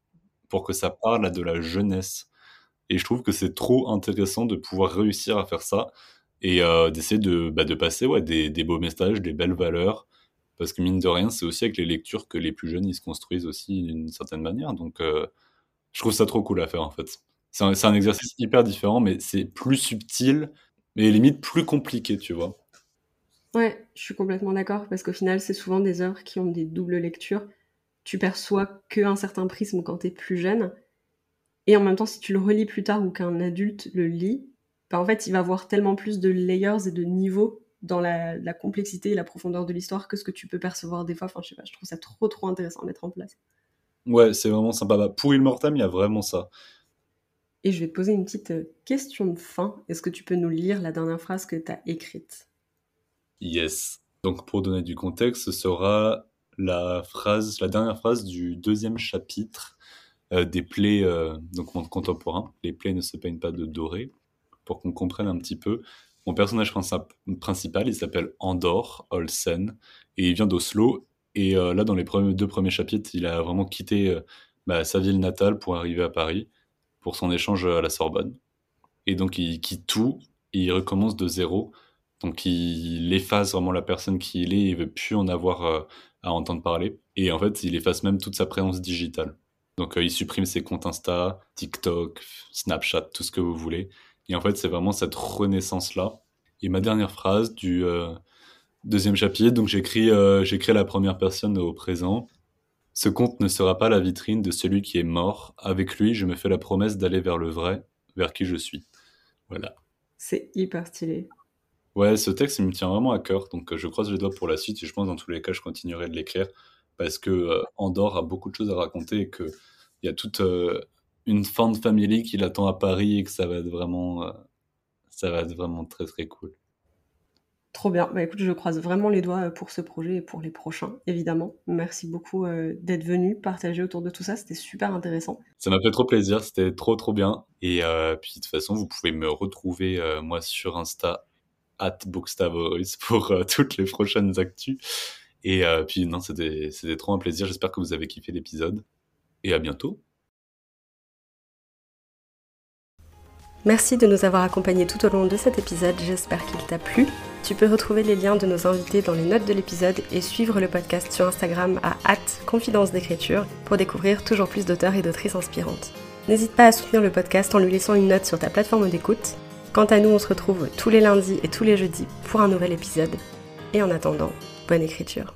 S2: pour que ça parle à de la jeunesse. Et je trouve que c'est trop intéressant de pouvoir réussir à faire ça et euh, d'essayer de, bah, passer des, des, beaux messages, des belles valeurs. Parce que mine de rien, c'est aussi avec les lectures que les plus jeunes, ils se construisent aussi d'une certaine manière. Donc, euh, je trouve ça trop cool à faire, en fait. C'est un, exercice hyper différent, mais c'est plus subtil, mais limite plus compliqué, tu vois.
S1: Ouais, je suis complètement d'accord, parce qu'au final, c'est souvent des œuvres qui ont des doubles lectures. Tu perçois qu'un certain prisme quand tu es plus jeune, et en même temps, si tu le relis plus tard ou qu'un adulte le lit, bah en fait, il va voir tellement plus de layers et de niveaux dans la, complexité et la profondeur de l'histoire que ce que tu peux percevoir des fois. Enfin, je sais pas, je trouve ça trop trop intéressant à mettre en place.
S2: Ouais, c'est vraiment sympa. Bah, pour Immortam, il y a vraiment ça.
S1: Et je vais te poser une petite euh, question de fin. Est-ce que tu peux nous lire la dernière phrase que tu as écrite?
S2: Yes. Donc, pour donner du contexte, ce sera la phrase, la dernière phrase du deuxième chapitre des plaies, euh, donc monde. Les plaies ne se peignent pas de doré, pour qu'on comprenne un petit peu. Mon personnage principal, il s'appelle Andor Olsen, et il vient d'Oslo. Et euh, là, dans les premiers, deux premiers chapitres, il a vraiment quitté bah, sa ville natale pour arriver à Paris, pour son échange à la Sorbonne. Et donc, il quitte tout, il recommence de zéro. Donc, il efface vraiment la personne qui il est, il veut plus en avoir à entendre parler. Et en fait, il efface même toute sa présence digitale. Donc euh, il supprime ses comptes Insta, TikTok, Snapchat, tout ce que vous voulez. Et en fait, c'est vraiment cette renaissance-là. Et ma dernière phrase du euh, deuxième chapitre, donc j'écris euh, la première personne au présent. Ce compte ne sera pas la vitrine de celui qui est mort. Avec lui, je me fais la promesse d'aller vers le vrai, vers qui je suis. Voilà.
S1: C'est hyper stylé.
S2: Ouais, ce texte, il me tient vraiment à cœur. Donc je croise les doigts pour la suite et je pense dans tous les cas, je continuerai de l'écrire parce que euh, Andorre a beaucoup de choses à raconter et qu'il y a toute euh, une fan de famille qui l'attend à Paris et que ça va être vraiment, euh, ça va être vraiment très très cool.
S1: Trop bien. Bah écoute, je croise vraiment les doigts pour ce projet et pour les prochains, évidemment. Merci beaucoup d'être venu partager autour de tout ça. C'était super intéressant.
S2: Ça m'a fait trop plaisir. C'était trop trop bien. Et puis de toute façon, vous pouvez me retrouver moi sur Insta at Bookstavoris pour toutes les prochaines actus. Et euh, puis, non, c'était trop un plaisir. J'espère que vous avez kiffé l'épisode. Et à bientôt.
S1: Merci de nous avoir accompagnés tout au long de cet épisode, j'espère qu'il t'a plu. Tu peux retrouver les liens de nos invités dans les notes de l'épisode et suivre le podcast sur Instagram à confidence d'écriture pour découvrir toujours plus d'auteurs et d'autrices inspirantes. N'hésite pas à soutenir le podcast en lui laissant une note sur ta plateforme d'écoute. Quant à nous, on se retrouve tous les lundis et tous les jeudis pour un nouvel épisode. Et en attendant, bonne écriture.